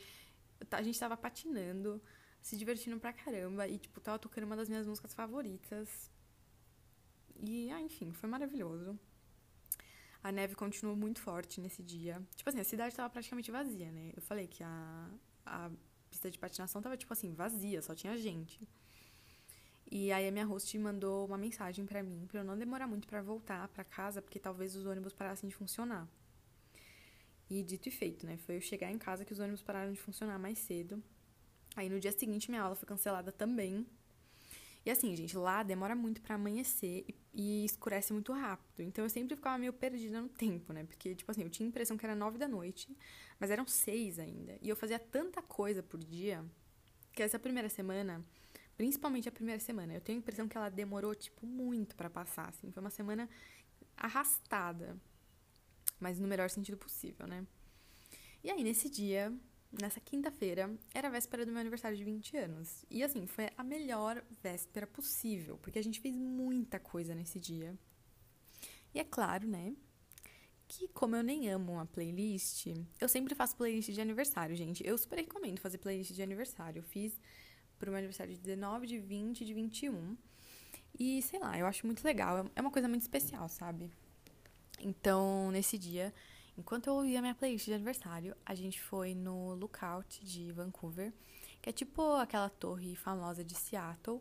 a gente tava patinando, se divertindo pra caramba. E, tipo, tava tocando uma das minhas músicas favoritas. E, ah, enfim, foi maravilhoso. A neve continuou muito forte nesse dia. Tipo assim, a cidade tava praticamente vazia, né? Eu falei que a, a pista de patinação tava, tipo assim, vazia, só tinha gente. E aí a minha host mandou uma mensagem para mim, para eu não demorar muito para voltar para casa, porque talvez os ônibus parassem de funcionar. E dito e feito, né? Foi eu chegar em casa que os ônibus pararam de funcionar mais cedo. Aí no dia seguinte minha aula foi cancelada também. E assim, gente, lá demora muito para amanhecer e, e, escurece muito rápido. Então eu sempre ficava meio perdida no tempo, né? Porque, tipo assim, eu tinha a impressão que era nove da noite, mas eram seis ainda. E eu fazia tanta coisa por dia que essa primeira semana, principalmente a primeira semana, eu tenho a impressão que ela demorou, tipo, muito para passar, assim. Foi uma semana arrastada, mas no melhor sentido possível, né? E aí, nesse dia, nessa quinta-feira, era a véspera do meu aniversário de 20 anos. E assim, foi a melhor véspera possível, porque a gente fez muita coisa nesse dia. E é claro, né? Que como eu nem amo uma playlist, eu sempre faço playlist de aniversário, gente. Eu super recomendo fazer playlist de aniversário. Eu fiz pro meu aniversário de 19, de 20, de 21. E sei lá, eu acho muito legal. É uma coisa muito especial, sabe? Então, nesse dia, Enquanto eu ouvia minha playlist de aniversário, a gente foi no Lookout de Vancouver, que é tipo aquela torre famosa de Seattle,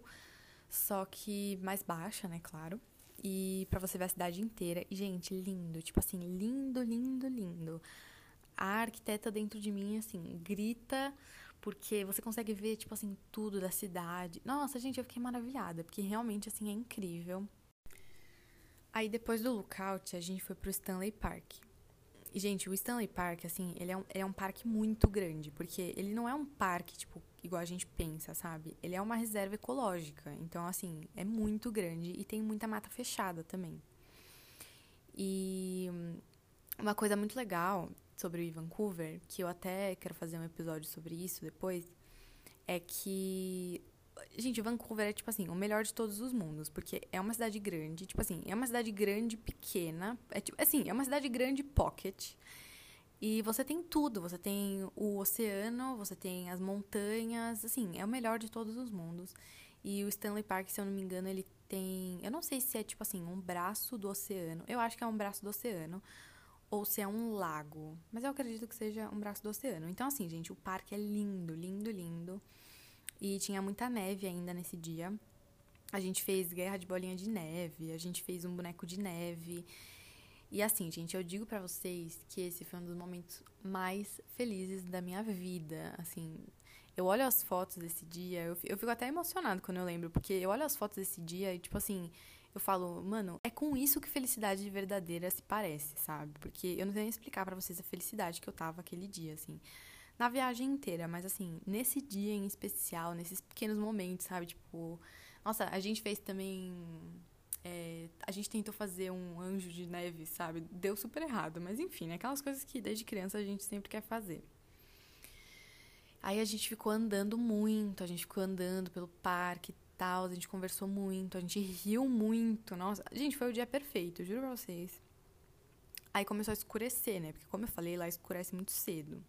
só que mais baixa, né, claro. E para você ver a cidade inteira. E, gente, lindo, tipo assim, lindo, lindo, lindo. A arquiteta dentro de mim, assim, grita porque você consegue ver, tipo assim, tudo da cidade. Nossa, gente, eu fiquei maravilhada, porque realmente, assim, é incrível. Aí, depois do Lookout, a gente foi pro Stanley Park. E, gente, o Stanley Park, assim, ele é, um, ele é um parque muito grande, porque ele não é um parque, tipo, igual a gente pensa, sabe? Ele é uma reserva ecológica. Então, assim, é muito grande e tem muita mata fechada também. E uma coisa muito legal sobre o Vancouver, que eu até quero fazer um episódio sobre isso depois, é que Gente, Vancouver é, tipo assim, o melhor de todos os mundos, porque é uma cidade grande, tipo assim, é uma cidade grande, pequena, é tipo, assim, é uma cidade grande pocket. E você tem tudo, você tem o oceano, você tem as montanhas, assim, é o melhor de todos os mundos. E o Stanley Park, se eu não me engano, ele tem, eu não sei se é tipo assim, um braço do oceano. Eu acho que é um braço do oceano ou se é um lago, mas eu acredito que seja um braço do oceano. Então assim, gente, o parque é lindo, lindo, lindo. E tinha muita neve ainda nesse dia. A gente fez guerra de bolinha de neve, a gente fez um boneco de neve. E assim, gente, eu digo para vocês que esse foi um dos momentos mais felizes da minha vida. Assim, eu olho as fotos desse dia, eu, eu fico até emocionado quando eu lembro, porque eu olho as fotos desse dia e, tipo assim, eu falo, mano, é com isso que felicidade verdadeira se parece, sabe? Porque eu não sei nem explicar para vocês a felicidade que eu tava aquele dia, assim. Na viagem inteira, mas assim, nesse dia em especial, nesses pequenos momentos, sabe? Tipo, nossa, a gente fez também. É, a gente tentou fazer um anjo de neve, sabe? Deu super errado, mas enfim, né? aquelas coisas que desde criança a gente sempre quer fazer. Aí a gente ficou andando muito, a gente ficou andando pelo parque e tal, a gente conversou muito, a gente riu muito. Nossa, gente, foi o dia perfeito, juro pra vocês. Aí começou a escurecer, né? Porque como eu falei, lá escurece muito cedo.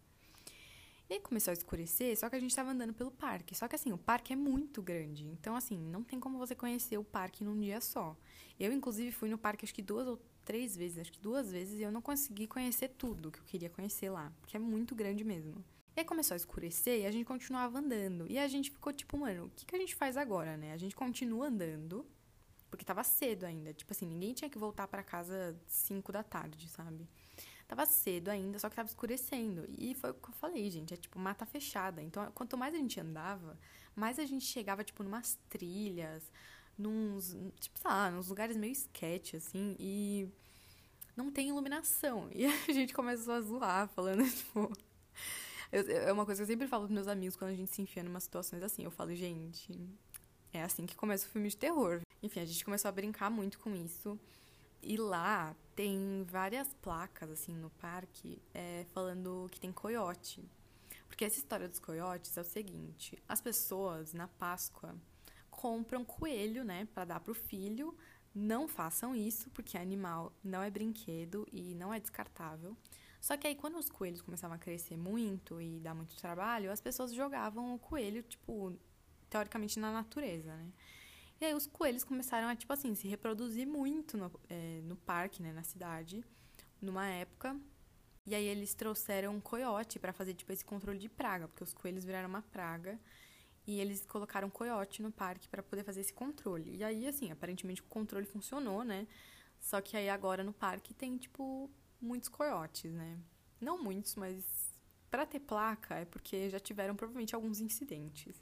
E aí começou a escurecer, só que a gente tava andando pelo parque. Só que assim, o parque é muito grande. Então, assim, não tem como você conhecer o parque num dia só. Eu, inclusive, fui no parque acho que duas ou três vezes, acho que duas vezes, e eu não consegui conhecer tudo que eu queria conhecer lá. Porque é muito grande mesmo. E aí começou a escurecer e a gente continuava andando. E a gente ficou tipo, mano, o que, que a gente faz agora, né? A gente continua andando porque tava cedo ainda. Tipo assim, ninguém tinha que voltar para casa 5 da tarde, sabe? Tava cedo ainda, só que tava escurecendo. E foi o que eu falei, gente. É tipo mata fechada. Então, quanto mais a gente andava, mais a gente chegava, tipo, numas trilhas, nos. Tipo, sei lá, nos lugares meio sketch, assim. E não tem iluminação. E a gente começou a zoar, falando, tipo. É uma coisa que eu sempre falo pros meus amigos quando a gente se enfia em umas situações assim. Eu falo, gente, é assim que começa o filme de terror. Enfim, a gente começou a brincar muito com isso. E lá tem várias placas, assim, no parque, é, falando que tem coiote. Porque essa história dos coiotes é o seguinte: as pessoas na Páscoa compram coelho, né, para dar pro filho. Não façam isso, porque animal não é brinquedo e não é descartável. Só que aí, quando os coelhos começavam a crescer muito e dar muito trabalho, as pessoas jogavam o coelho, tipo, teoricamente na natureza, né? E aí os coelhos começaram a, tipo assim, se reproduzir muito no, é, no parque, né, na cidade, numa época. E aí eles trouxeram um coiote para fazer, tipo, esse controle de praga, porque os coelhos viraram uma praga. E eles colocaram um coiote no parque para poder fazer esse controle. E aí, assim, aparentemente o controle funcionou, né? Só que aí agora no parque tem, tipo, muitos coiotes, né? Não muitos, mas para ter placa é porque já tiveram provavelmente alguns incidentes.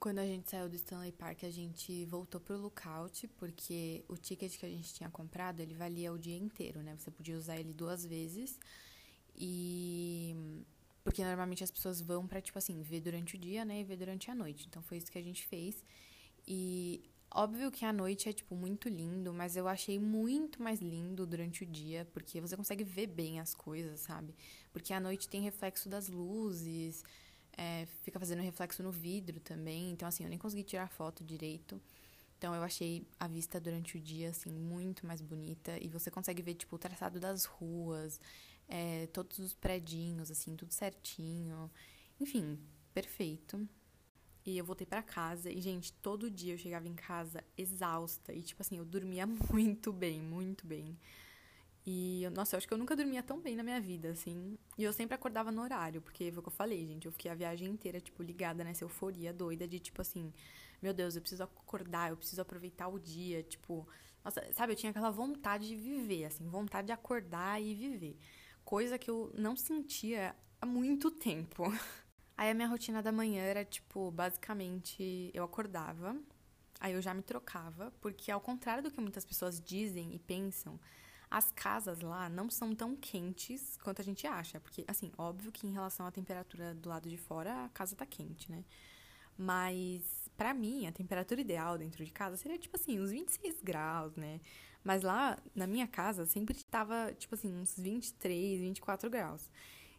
Quando a gente saiu do Stanley Park, a gente voltou pro lookout, porque o ticket que a gente tinha comprado, ele valia o dia inteiro, né? Você podia usar ele duas vezes. E porque normalmente as pessoas vão para tipo assim, ver durante o dia, né, e ver durante a noite. Então foi isso que a gente fez. E óbvio que a noite é tipo muito lindo, mas eu achei muito mais lindo durante o dia, porque você consegue ver bem as coisas, sabe? Porque a noite tem reflexo das luzes, é, fica fazendo reflexo no vidro também. Então, assim, eu nem consegui tirar foto direito. Então, eu achei a vista durante o dia, assim, muito mais bonita. E você consegue ver, tipo, o traçado das ruas, é, todos os predinhos, assim, tudo certinho. Enfim, perfeito. E eu voltei para casa e, gente, todo dia eu chegava em casa exausta. E, tipo assim, eu dormia muito bem, muito bem. E, nossa, eu acho que eu nunca dormia tão bem na minha vida, assim. E eu sempre acordava no horário, porque foi o que eu falei, gente. Eu fiquei a viagem inteira, tipo, ligada nessa euforia doida de, tipo assim, meu Deus, eu preciso acordar, eu preciso aproveitar o dia, tipo. Nossa, sabe, eu tinha aquela vontade de viver, assim, vontade de acordar e viver. Coisa que eu não sentia há muito tempo. Aí a minha rotina da manhã era, tipo, basicamente, eu acordava, aí eu já me trocava, porque ao contrário do que muitas pessoas dizem e pensam, as casas lá não são tão quentes quanto a gente acha, porque, assim, óbvio que em relação à temperatura do lado de fora, a casa tá quente, né? Mas, para mim, a temperatura ideal dentro de casa seria, tipo assim, uns 26 graus, né? Mas lá, na minha casa, sempre tava, tipo assim, uns 23, 24 graus.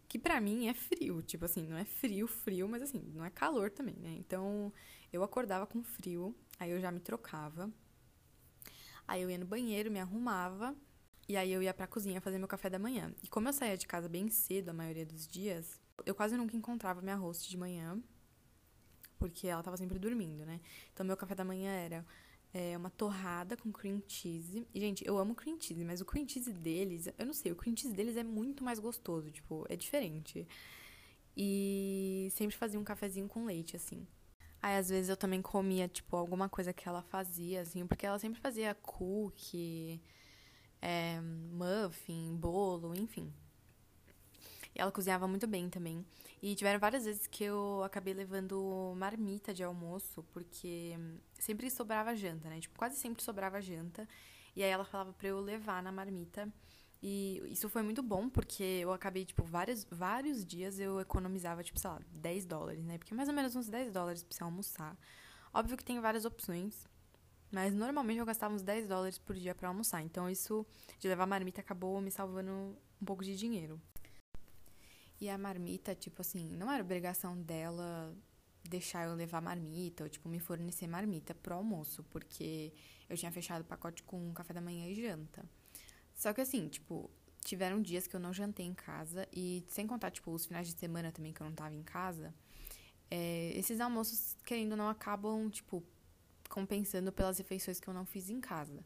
Que para mim é frio, tipo assim, não é frio, frio, mas assim, não é calor também, né? Então, eu acordava com frio, aí eu já me trocava. Aí eu ia no banheiro, me arrumava e aí eu ia pra cozinha fazer meu café da manhã. E como eu saía de casa bem cedo a maioria dos dias, eu quase nunca encontrava minha host de manhã, porque ela tava sempre dormindo, né? Então meu café da manhã era é, uma torrada com cream cheese. E, gente, eu amo cream cheese, mas o cream cheese deles, eu não sei, o cream cheese deles é muito mais gostoso, tipo, é diferente. E sempre fazia um cafezinho com leite, assim. Aí, às vezes, eu também comia, tipo, alguma coisa que ela fazia, assim, porque ela sempre fazia cookie é, muffin, bolo, enfim. E ela cozinhava muito bem também. E tiveram várias vezes que eu acabei levando marmita de almoço, porque sempre sobrava janta, né? Tipo, quase sempre sobrava janta. E aí ela falava pra eu levar na marmita. E isso foi muito bom, porque eu acabei, tipo, vários, vários dias eu economizava, tipo, sei lá, 10 dólares, né? Porque mais ou menos uns 10 dólares pra você almoçar. Óbvio que tem várias opções, mas normalmente eu gastava uns 10 dólares por dia para almoçar. Então isso de levar marmita acabou me salvando um pouco de dinheiro. E a marmita, tipo assim, não era obrigação dela deixar eu levar marmita ou, tipo, me fornecer marmita pro almoço, porque eu tinha fechado o pacote com café da manhã e janta. Só que assim, tipo, tiveram dias que eu não jantei em casa e sem contar, tipo, os finais de semana também que eu não tava em casa, é, esses almoços, querendo ou não, acabam, tipo, compensando pelas refeições que eu não fiz em casa.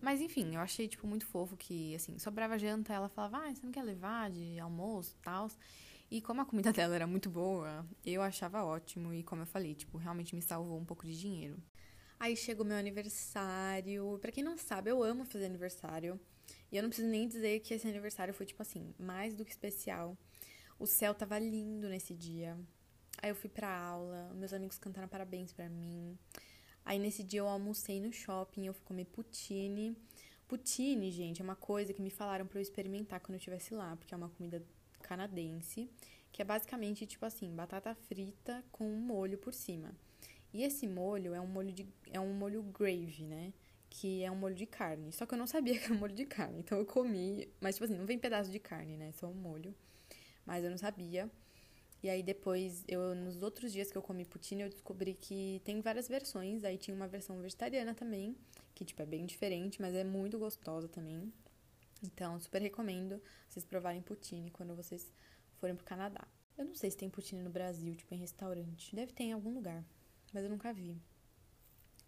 Mas enfim, eu achei, tipo, muito fofo que, assim, sobrava janta, ela falava, ah, você não quer levar de almoço e tal. E como a comida dela era muito boa, eu achava ótimo. E como eu falei, tipo, realmente me salvou um pouco de dinheiro. Aí chegou meu aniversário. Para quem não sabe, eu amo fazer aniversário. E eu não preciso nem dizer que esse aniversário foi, tipo assim, mais do que especial. O céu tava lindo nesse dia. Aí eu fui pra aula, meus amigos cantaram parabéns para mim. Aí nesse dia eu almocei no shopping, eu fui comer poutine. Poutine, gente, é uma coisa que me falaram para eu experimentar quando eu estivesse lá, porque é uma comida canadense, que é basicamente tipo assim, batata frita com um molho por cima. E esse molho é um molho de é um molho gravy, né? Que é um molho de carne. Só que eu não sabia que era um molho de carne, então eu comi, mas tipo assim, não vem pedaço de carne, né? Só um molho. Mas eu não sabia. E aí depois, eu nos outros dias que eu comi poutine, eu descobri que tem várias versões. Aí tinha uma versão vegetariana também, que tipo é bem diferente, mas é muito gostosa também. Então, super recomendo vocês provarem poutine quando vocês forem pro Canadá. Eu não sei se tem poutine no Brasil, tipo em restaurante. Deve ter em algum lugar, mas eu nunca vi.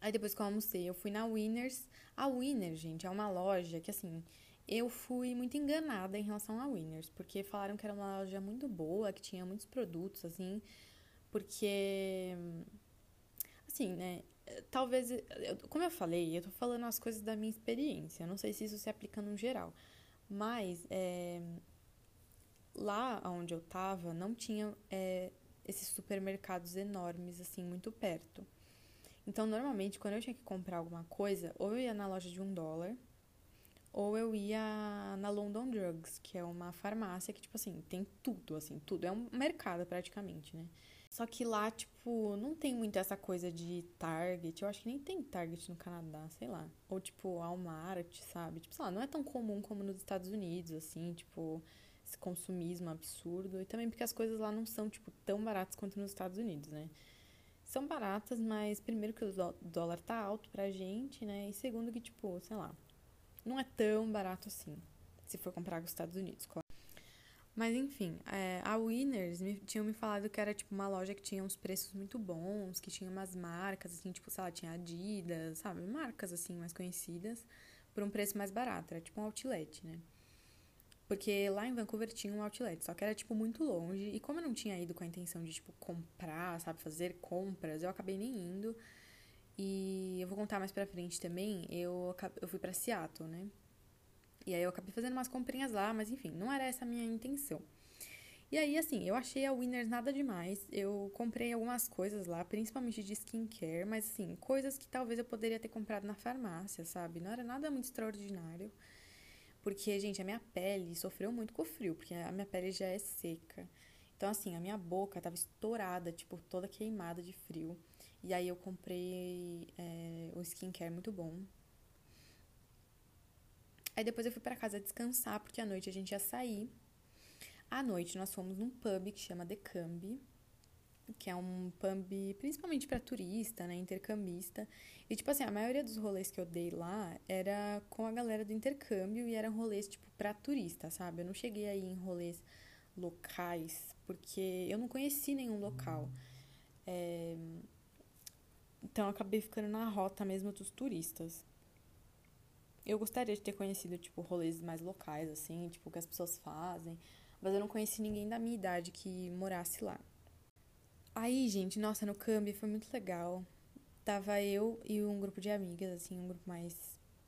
Aí depois que eu almocei, eu fui na Winners. A Winners, gente, é uma loja que assim, eu fui muito enganada em relação a Winners, porque falaram que era uma loja muito boa, que tinha muitos produtos, assim, porque. Assim, né? Talvez. Como eu falei, eu tô falando as coisas da minha experiência, não sei se isso se aplica no geral, mas é, lá onde eu tava não tinha é, esses supermercados enormes, assim, muito perto. Então, normalmente, quando eu tinha que comprar alguma coisa, ou eu ia na loja de um dólar ou eu ia na London Drugs, que é uma farmácia que, tipo assim, tem tudo, assim, tudo. É um mercado praticamente, né? Só que lá, tipo, não tem muito essa coisa de Target. Eu acho que nem tem Target no Canadá, sei lá. Ou, tipo, Walmart, sabe? Tipo, sei lá, não é tão comum como nos Estados Unidos, assim, tipo, esse consumismo absurdo. E também porque as coisas lá não são, tipo, tão baratas quanto nos Estados Unidos, né? São baratas, mas primeiro que o dólar tá alto pra gente, né? E segundo que, tipo, sei lá, não é tão barato assim, se for comprar com os Estados Unidos, claro. Mas enfim, é, a Winners me, tinham me falado que era tipo uma loja que tinha uns preços muito bons, que tinha umas marcas, assim, tipo, sei lá, tinha Adidas, sabe? Marcas assim mais conhecidas, por um preço mais barato. Era tipo um outlet, né? Porque lá em Vancouver tinha um outlet, só que era, tipo, muito longe. E como eu não tinha ido com a intenção de, tipo, comprar, sabe, fazer compras, eu acabei nem indo. E eu vou contar mais pra frente também, eu, eu fui pra Seattle, né? E aí eu acabei fazendo umas comprinhas lá, mas enfim, não era essa a minha intenção. E aí, assim, eu achei a Winners nada demais. Eu comprei algumas coisas lá, principalmente de skincare, mas assim, coisas que talvez eu poderia ter comprado na farmácia, sabe? Não era nada muito extraordinário. Porque, gente, a minha pele sofreu muito com o frio, porque a minha pele já é seca. Então, assim, a minha boca tava estourada, tipo, toda queimada de frio. E aí eu comprei é, um skincare muito bom. Aí depois eu fui para casa descansar, porque à noite a gente ia sair. À noite nós fomos num pub que chama The Cambi, que é um pub principalmente para turista, né, intercambista. E tipo assim, a maioria dos rolês que eu dei lá era com a galera do intercâmbio e eram rolês tipo para turista, sabe? Eu não cheguei aí em rolês locais, porque eu não conheci nenhum local. É, então eu acabei ficando na rota mesmo dos turistas. Eu gostaria de ter conhecido, tipo, rolês mais locais, assim, tipo, que as pessoas fazem. Mas eu não conheci ninguém da minha idade que morasse lá. Aí, gente, nossa, no Cambi foi muito legal. Tava eu e um grupo de amigas, assim, um grupo mais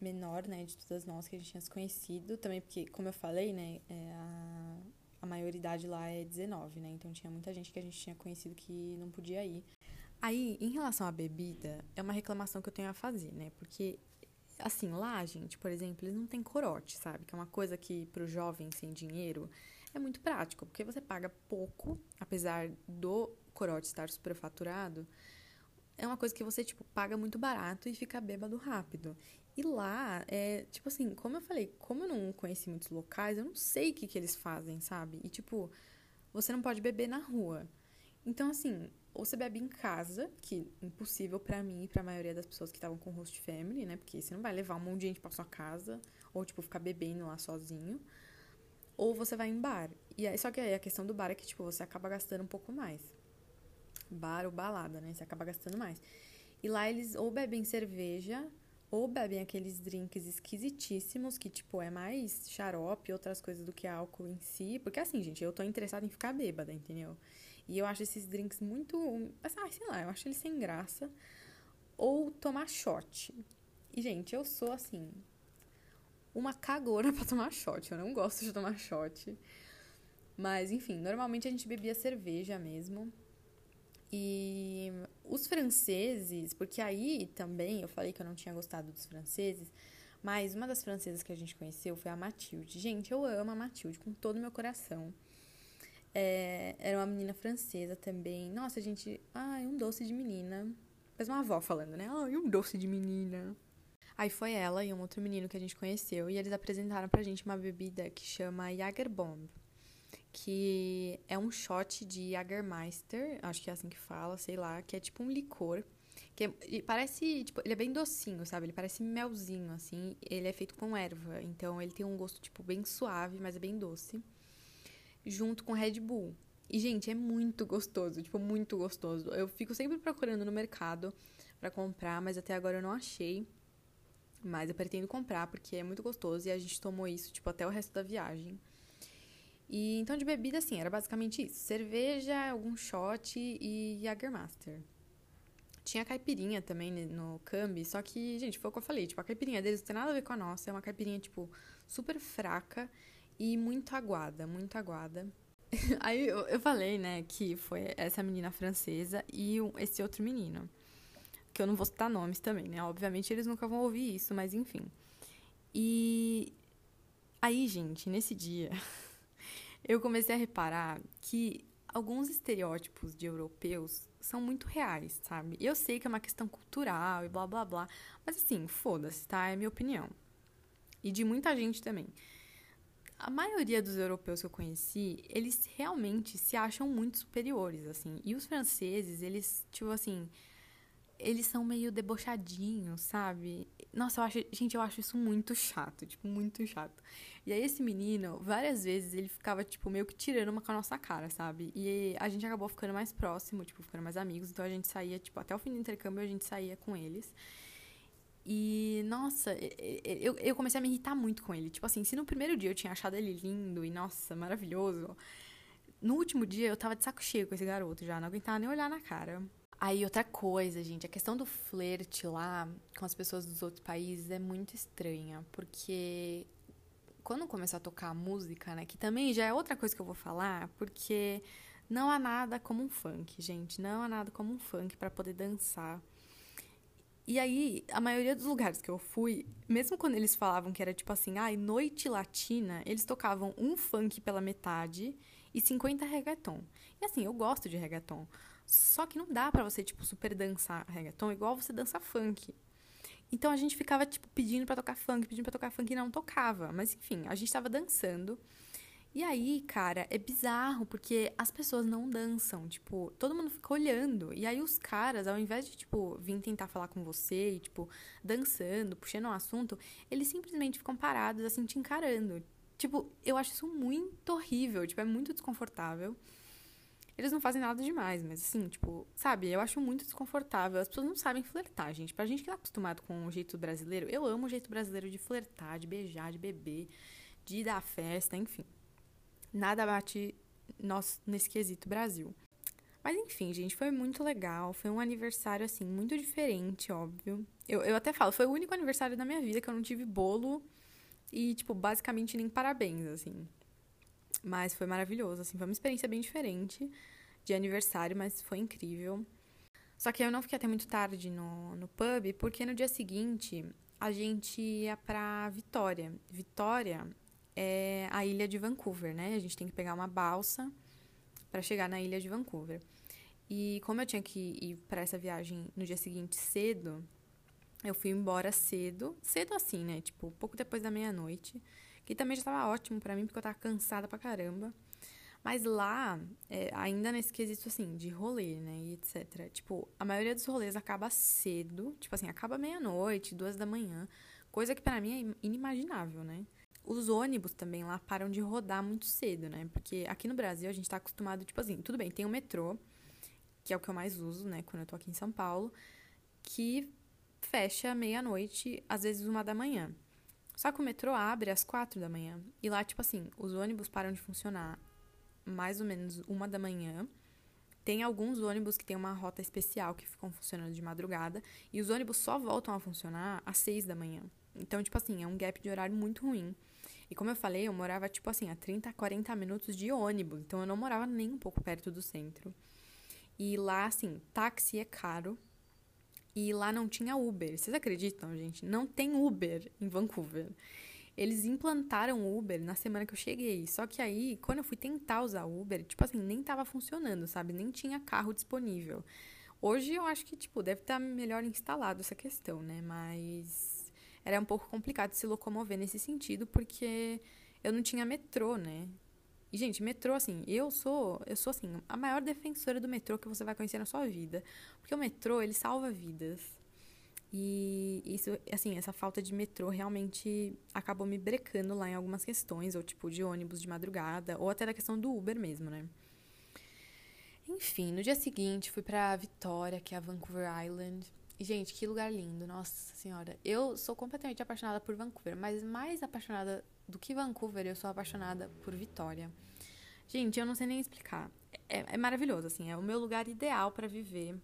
menor, né, de todas nós que a gente tinha se conhecido. Também porque, como eu falei, né, é a, a maioridade lá é 19, né, então tinha muita gente que a gente tinha conhecido que não podia ir. Aí, em relação à bebida, é uma reclamação que eu tenho a fazer, né? Porque assim, lá, gente, por exemplo, eles não têm corote, sabe? Que é uma coisa que pro jovem sem dinheiro é muito prático, porque você paga pouco, apesar do corote estar superfaturado, é uma coisa que você, tipo, paga muito barato e fica bêbado rápido. E lá, é, tipo assim, como eu falei, como eu não conheci muitos locais, eu não sei o que, que eles fazem, sabe? E, tipo, você não pode beber na rua. Então, assim, ou você bebe em casa, que impossível para mim e pra maioria das pessoas que estavam com host family, né? Porque você não vai levar um monte de gente pra sua casa, ou, tipo, ficar bebendo lá sozinho. Ou você vai em bar. E aí, só que aí a questão do bar é que, tipo, você acaba gastando um pouco mais. Bar ou balada, né? Você acaba gastando mais. E lá eles ou bebem cerveja, ou bebem aqueles drinks esquisitíssimos, que, tipo, é mais xarope outras coisas do que álcool em si. Porque, assim, gente, eu tô interessada em ficar bêbada, entendeu? E eu acho esses drinks muito. Ah, sei lá, eu acho eles sem graça. Ou tomar shot. E, gente, eu sou assim. Uma cagona pra tomar shot. Eu não gosto de tomar shot. Mas, enfim, normalmente a gente bebia cerveja mesmo. E os franceses, porque aí também eu falei que eu não tinha gostado dos franceses, mas uma das francesas que a gente conheceu foi a Mathilde. Gente, eu amo a Mathilde com todo o meu coração. É, era uma menina francesa também. Nossa, gente. Ai, um doce de menina. Parece uma avó falando, né? Ai, um doce de menina. Aí foi ela e um outro menino que a gente conheceu. E eles apresentaram pra gente uma bebida que chama Jagerbomb. Que é um shot de Jagermeister. Acho que é assim que fala, sei lá. Que é tipo um licor. Que é, parece, tipo, ele é bem docinho, sabe? Ele parece melzinho, assim. Ele é feito com erva. Então ele tem um gosto, tipo, bem suave, mas é bem doce junto com Red Bull. E, gente, é muito gostoso, tipo, muito gostoso. Eu fico sempre procurando no mercado para comprar, mas até agora eu não achei. Mas eu pretendo comprar porque é muito gostoso e a gente tomou isso, tipo, até o resto da viagem. E então de bebida, assim, era basicamente isso: cerveja, algum shot e Jagermaster. Tinha caipirinha também no Cambi, só que, gente, foi o que eu falei, tipo, a caipirinha deles não tem nada a ver com a nossa, é uma caipirinha, tipo, super fraca e muito aguada, muito aguada. Aí eu, eu falei, né, que foi essa menina francesa e esse outro menino. Que eu não vou citar nomes também, né? Obviamente eles nunca vão ouvir isso, mas enfim. E aí, gente, nesse dia, eu comecei a reparar que alguns estereótipos de europeus são muito reais, sabe? Eu sei que é uma questão cultural e blá blá blá, mas assim, foda-se, tá? É minha opinião. E de muita gente também a maioria dos europeus que eu conheci, eles realmente se acham muito superiores, assim. E os franceses, eles, tipo assim, eles são meio debochadinhos, sabe? Nossa, eu acho, gente, eu acho isso muito chato, tipo, muito chato. E aí esse menino, várias vezes ele ficava tipo meio que tirando uma com a nossa cara, sabe? E a gente acabou ficando mais próximo, tipo, ficando mais amigos, então a gente saía, tipo, até o fim do intercâmbio a gente saía com eles. E, nossa, eu, eu comecei a me irritar muito com ele. Tipo assim, se no primeiro dia eu tinha achado ele lindo e, nossa, maravilhoso, no último dia eu tava de saco cheio com esse garoto já, não aguentava nem olhar na cara. Aí, outra coisa, gente, a questão do flerte lá com as pessoas dos outros países é muito estranha, porque quando começou a tocar a música, né, que também já é outra coisa que eu vou falar, porque não há nada como um funk, gente, não há nada como um funk para poder dançar. E aí, a maioria dos lugares que eu fui, mesmo quando eles falavam que era tipo assim, ai, ah, noite latina, eles tocavam um funk pela metade e 50 reggaeton. E assim, eu gosto de reggaeton. Só que não dá para você, tipo, super dançar reggaeton igual você dança funk. Então a gente ficava, tipo, pedindo para tocar funk, pedindo pra tocar funk e não tocava. Mas enfim, a gente tava dançando. E aí, cara, é bizarro, porque as pessoas não dançam, tipo, todo mundo fica olhando. E aí os caras, ao invés de, tipo, vir tentar falar com você e, tipo, dançando, puxando um assunto, eles simplesmente ficam parados, assim, te encarando. Tipo, eu acho isso muito horrível, tipo, é muito desconfortável. Eles não fazem nada demais, mas assim, tipo, sabe, eu acho muito desconfortável. As pessoas não sabem flertar, gente. Pra gente que tá acostumado com o jeito brasileiro, eu amo o jeito brasileiro de flertar, de beijar, de beber, de dar festa, enfim nada bate nós nesse quesito Brasil. Mas enfim, gente, foi muito legal. Foi um aniversário, assim, muito diferente, óbvio. Eu, eu até falo, foi o único aniversário da minha vida que eu não tive bolo e, tipo, basicamente nem parabéns, assim. Mas foi maravilhoso, assim, foi uma experiência bem diferente de aniversário, mas foi incrível. Só que eu não fiquei até muito tarde no, no pub, porque no dia seguinte a gente ia pra Vitória. Vitória é a ilha de Vancouver, né? A gente tem que pegar uma balsa para chegar na ilha de Vancouver. E como eu tinha que ir para essa viagem no dia seguinte cedo, eu fui embora cedo, cedo assim, né? Tipo, pouco depois da meia-noite, que também já estava ótimo para mim porque eu tava cansada pra caramba. Mas lá, é, ainda nesse quesito assim, de rolê, né, e etc. Tipo, a maioria dos rolês acaba cedo, tipo assim, acaba meia-noite, duas da manhã, coisa que para mim é inimaginável, né? Os ônibus também lá param de rodar muito cedo, né? Porque aqui no Brasil a gente tá acostumado, tipo assim, tudo bem, tem o metrô, que é o que eu mais uso, né, quando eu tô aqui em São Paulo, que fecha meia-noite, às vezes uma da manhã. Só que o metrô abre às quatro da manhã. E lá, tipo assim, os ônibus param de funcionar mais ou menos uma da manhã. Tem alguns ônibus que tem uma rota especial que ficam funcionando de madrugada. E os ônibus só voltam a funcionar às seis da manhã. Então, tipo assim, é um gap de horário muito ruim. E como eu falei, eu morava, tipo assim, a 30, 40 minutos de ônibus. Então, eu não morava nem um pouco perto do centro. E lá, assim, táxi é caro. E lá não tinha Uber. Vocês acreditam, gente? Não tem Uber em Vancouver. Eles implantaram Uber na semana que eu cheguei. Só que aí, quando eu fui tentar usar Uber, tipo assim, nem tava funcionando, sabe? Nem tinha carro disponível. Hoje eu acho que, tipo, deve estar tá melhor instalado essa questão, né? Mas era um pouco complicado se locomover nesse sentido, porque eu não tinha metrô, né? E, gente, metrô, assim, eu sou, eu sou, assim, a maior defensora do metrô que você vai conhecer na sua vida. Porque o metrô, ele salva vidas. E isso, assim, essa falta de metrô realmente acabou me brecando lá em algumas questões, ou tipo, de ônibus de madrugada, ou até da questão do Uber mesmo, né? Enfim, no dia seguinte fui pra Vitória, que é a Vancouver Island. Gente, que lugar lindo, nossa senhora. Eu sou completamente apaixonada por Vancouver, mas mais apaixonada do que Vancouver, eu sou apaixonada por Vitória. Gente, eu não sei nem explicar. É, é maravilhoso, assim. É o meu lugar ideal para viver.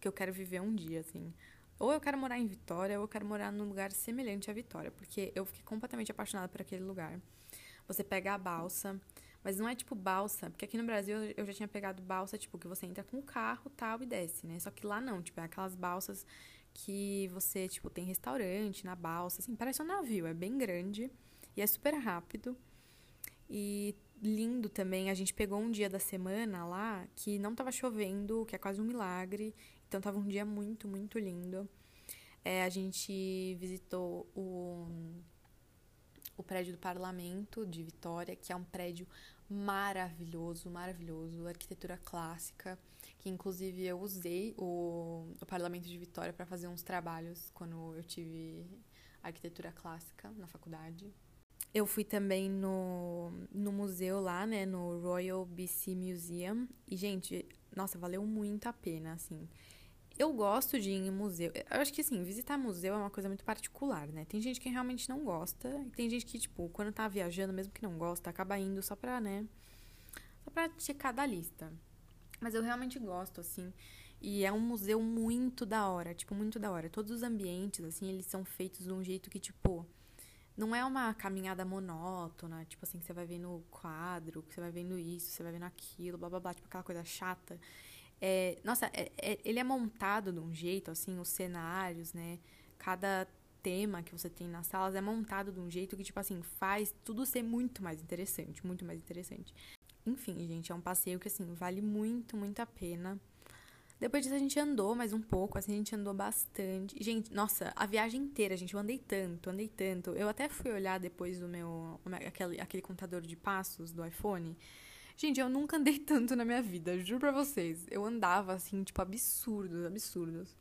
Que eu quero viver um dia, assim. Ou eu quero morar em Vitória, ou eu quero morar num lugar semelhante a Vitória. Porque eu fiquei completamente apaixonada por aquele lugar. Você pega a balsa. Mas não é tipo balsa, porque aqui no Brasil eu já tinha pegado balsa, tipo, que você entra com o carro tal e desce, né? Só que lá não, tipo, é aquelas balsas que você, tipo, tem restaurante na balsa, assim, parece um navio, é bem grande e é super rápido. E lindo também. A gente pegou um dia da semana lá que não tava chovendo, que é quase um milagre. Então tava um dia muito, muito lindo. É, a gente visitou o, o prédio do parlamento de Vitória, que é um prédio maravilhoso, maravilhoso, arquitetura clássica, que inclusive eu usei o, o parlamento de Vitória para fazer uns trabalhos quando eu tive arquitetura clássica na faculdade. Eu fui também no, no museu lá, né, no Royal BC Museum. E, gente, nossa, valeu muito a pena, assim. Eu gosto de ir em museu. Eu acho que, assim, visitar museu é uma coisa muito particular, né? Tem gente que realmente não gosta. E tem gente que, tipo, quando tá viajando, mesmo que não gosta, acaba indo só pra, né? Só pra checar da lista. Mas eu realmente gosto, assim. E é um museu muito da hora, tipo, muito da hora. Todos os ambientes, assim, eles são feitos de um jeito que, tipo não é uma caminhada monótona, tipo assim, que você vai vendo quadro, que você vai vendo isso, você vai vendo aquilo, blá blá blá, tipo aquela coisa chata. É, nossa, é, é, ele é montado de um jeito, assim, os cenários, né? Cada tema que você tem nas salas é montado de um jeito que, tipo assim, faz tudo ser muito mais interessante, muito mais interessante. Enfim, gente, é um passeio que, assim, vale muito, muito a pena. Depois disso a gente andou mais um pouco, assim, a gente andou bastante. Gente, nossa, a viagem inteira, gente, eu andei tanto, andei tanto. Eu até fui olhar depois do meu, aquele, aquele contador de passos do iPhone. Gente, eu nunca andei tanto na minha vida, juro pra vocês. Eu andava, assim, tipo, absurdos, absurdos.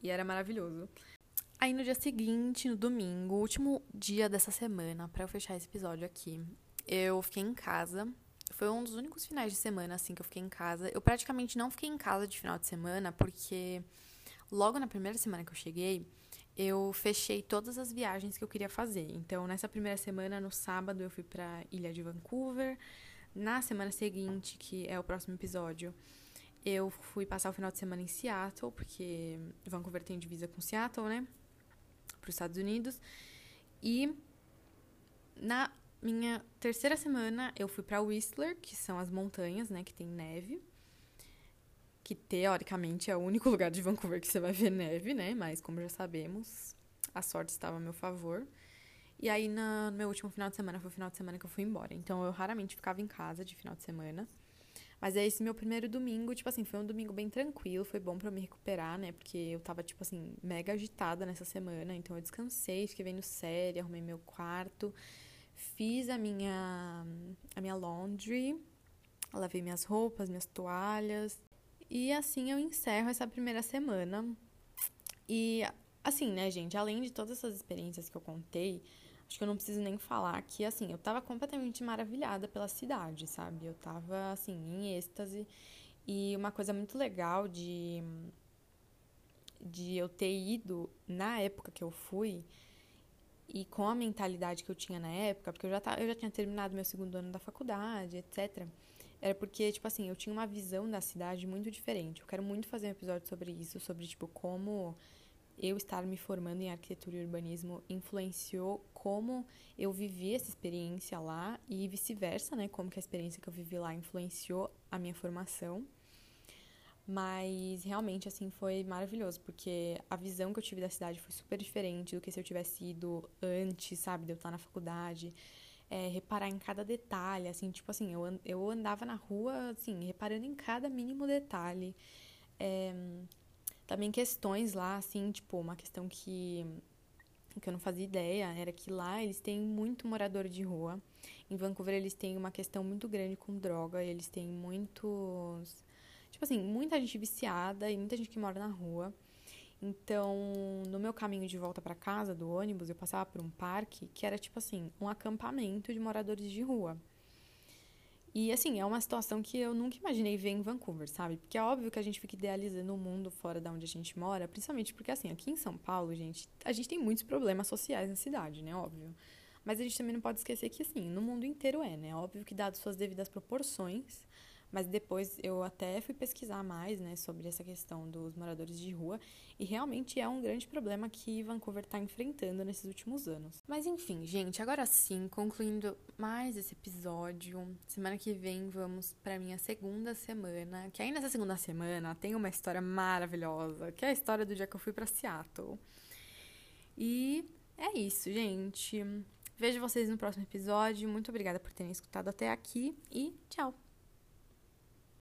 E era maravilhoso. Aí no dia seguinte, no domingo, último dia dessa semana, para eu fechar esse episódio aqui, eu fiquei em casa foi um dos únicos finais de semana, assim, que eu fiquei em casa. Eu praticamente não fiquei em casa de final de semana, porque logo na primeira semana que eu cheguei, eu fechei todas as viagens que eu queria fazer. Então, nessa primeira semana, no sábado, eu fui pra Ilha de Vancouver. Na semana seguinte, que é o próximo episódio, eu fui passar o final de semana em Seattle, porque Vancouver tem divisa com Seattle, né? Para os Estados Unidos. E na minha terceira semana eu fui para Whistler, que são as montanhas, né, que tem neve. Que teoricamente é o único lugar de Vancouver que você vai ver neve, né? Mas como já sabemos, a sorte estava a meu favor. E aí, no meu último final de semana, foi o final de semana que eu fui embora. Então, eu raramente ficava em casa de final de semana. Mas é esse meu primeiro domingo, tipo assim, foi um domingo bem tranquilo, foi bom para me recuperar, né? Porque eu tava, tipo assim, mega agitada nessa semana. Então, eu descansei, fiquei vendo série, arrumei meu quarto, fiz a minha, a minha laundry, lavei minhas roupas, minhas toalhas. E assim eu encerro essa primeira semana. E assim, né, gente, além de todas essas experiências que eu contei, acho que eu não preciso nem falar que, assim, eu tava completamente maravilhada pela cidade, sabe? Eu tava, assim, em êxtase. E uma coisa muito legal de, de eu ter ido na época que eu fui e com a mentalidade que eu tinha na época, porque eu já, eu já tinha terminado meu segundo ano da faculdade, etc. Era porque, tipo assim, eu tinha uma visão da cidade muito diferente. Eu quero muito fazer um episódio sobre isso, sobre, tipo, como eu estar me formando em arquitetura e urbanismo influenciou como eu vivi essa experiência lá e vice-versa, né? Como que a experiência que eu vivi lá influenciou a minha formação. Mas realmente, assim, foi maravilhoso, porque a visão que eu tive da cidade foi super diferente do que se eu tivesse ido antes, sabe, de eu estar na faculdade. É, reparar em cada detalhe, assim, tipo assim, eu, eu andava na rua, assim, reparando em cada mínimo detalhe. É, também questões lá, assim, tipo, uma questão que, que eu não fazia ideia era que lá eles têm muito morador de rua. Em Vancouver eles têm uma questão muito grande com droga, eles têm muitos. Tipo assim, muita gente viciada e muita gente que mora na rua. Então, no meu caminho de volta para casa do ônibus, eu passava por um parque que era tipo assim, um acampamento de moradores de rua. E assim, é uma situação que eu nunca imaginei ver em Vancouver, sabe? Porque é óbvio que a gente fica idealizando o um mundo fora da onde a gente mora, principalmente porque assim, aqui em São Paulo, gente, a gente tem muitos problemas sociais na cidade, né? Óbvio. Mas a gente também não pode esquecer que assim, no mundo inteiro é, né? Óbvio que dado suas devidas proporções, mas depois eu até fui pesquisar mais, né, sobre essa questão dos moradores de rua e realmente é um grande problema que Vancouver está enfrentando nesses últimos anos. Mas enfim, gente, agora sim, concluindo mais esse episódio, semana que vem vamos para minha segunda semana, que aí nessa segunda semana tem uma história maravilhosa, que é a história do dia que eu fui para Seattle. E é isso, gente. Vejo vocês no próximo episódio. Muito obrigada por terem escutado até aqui e tchau!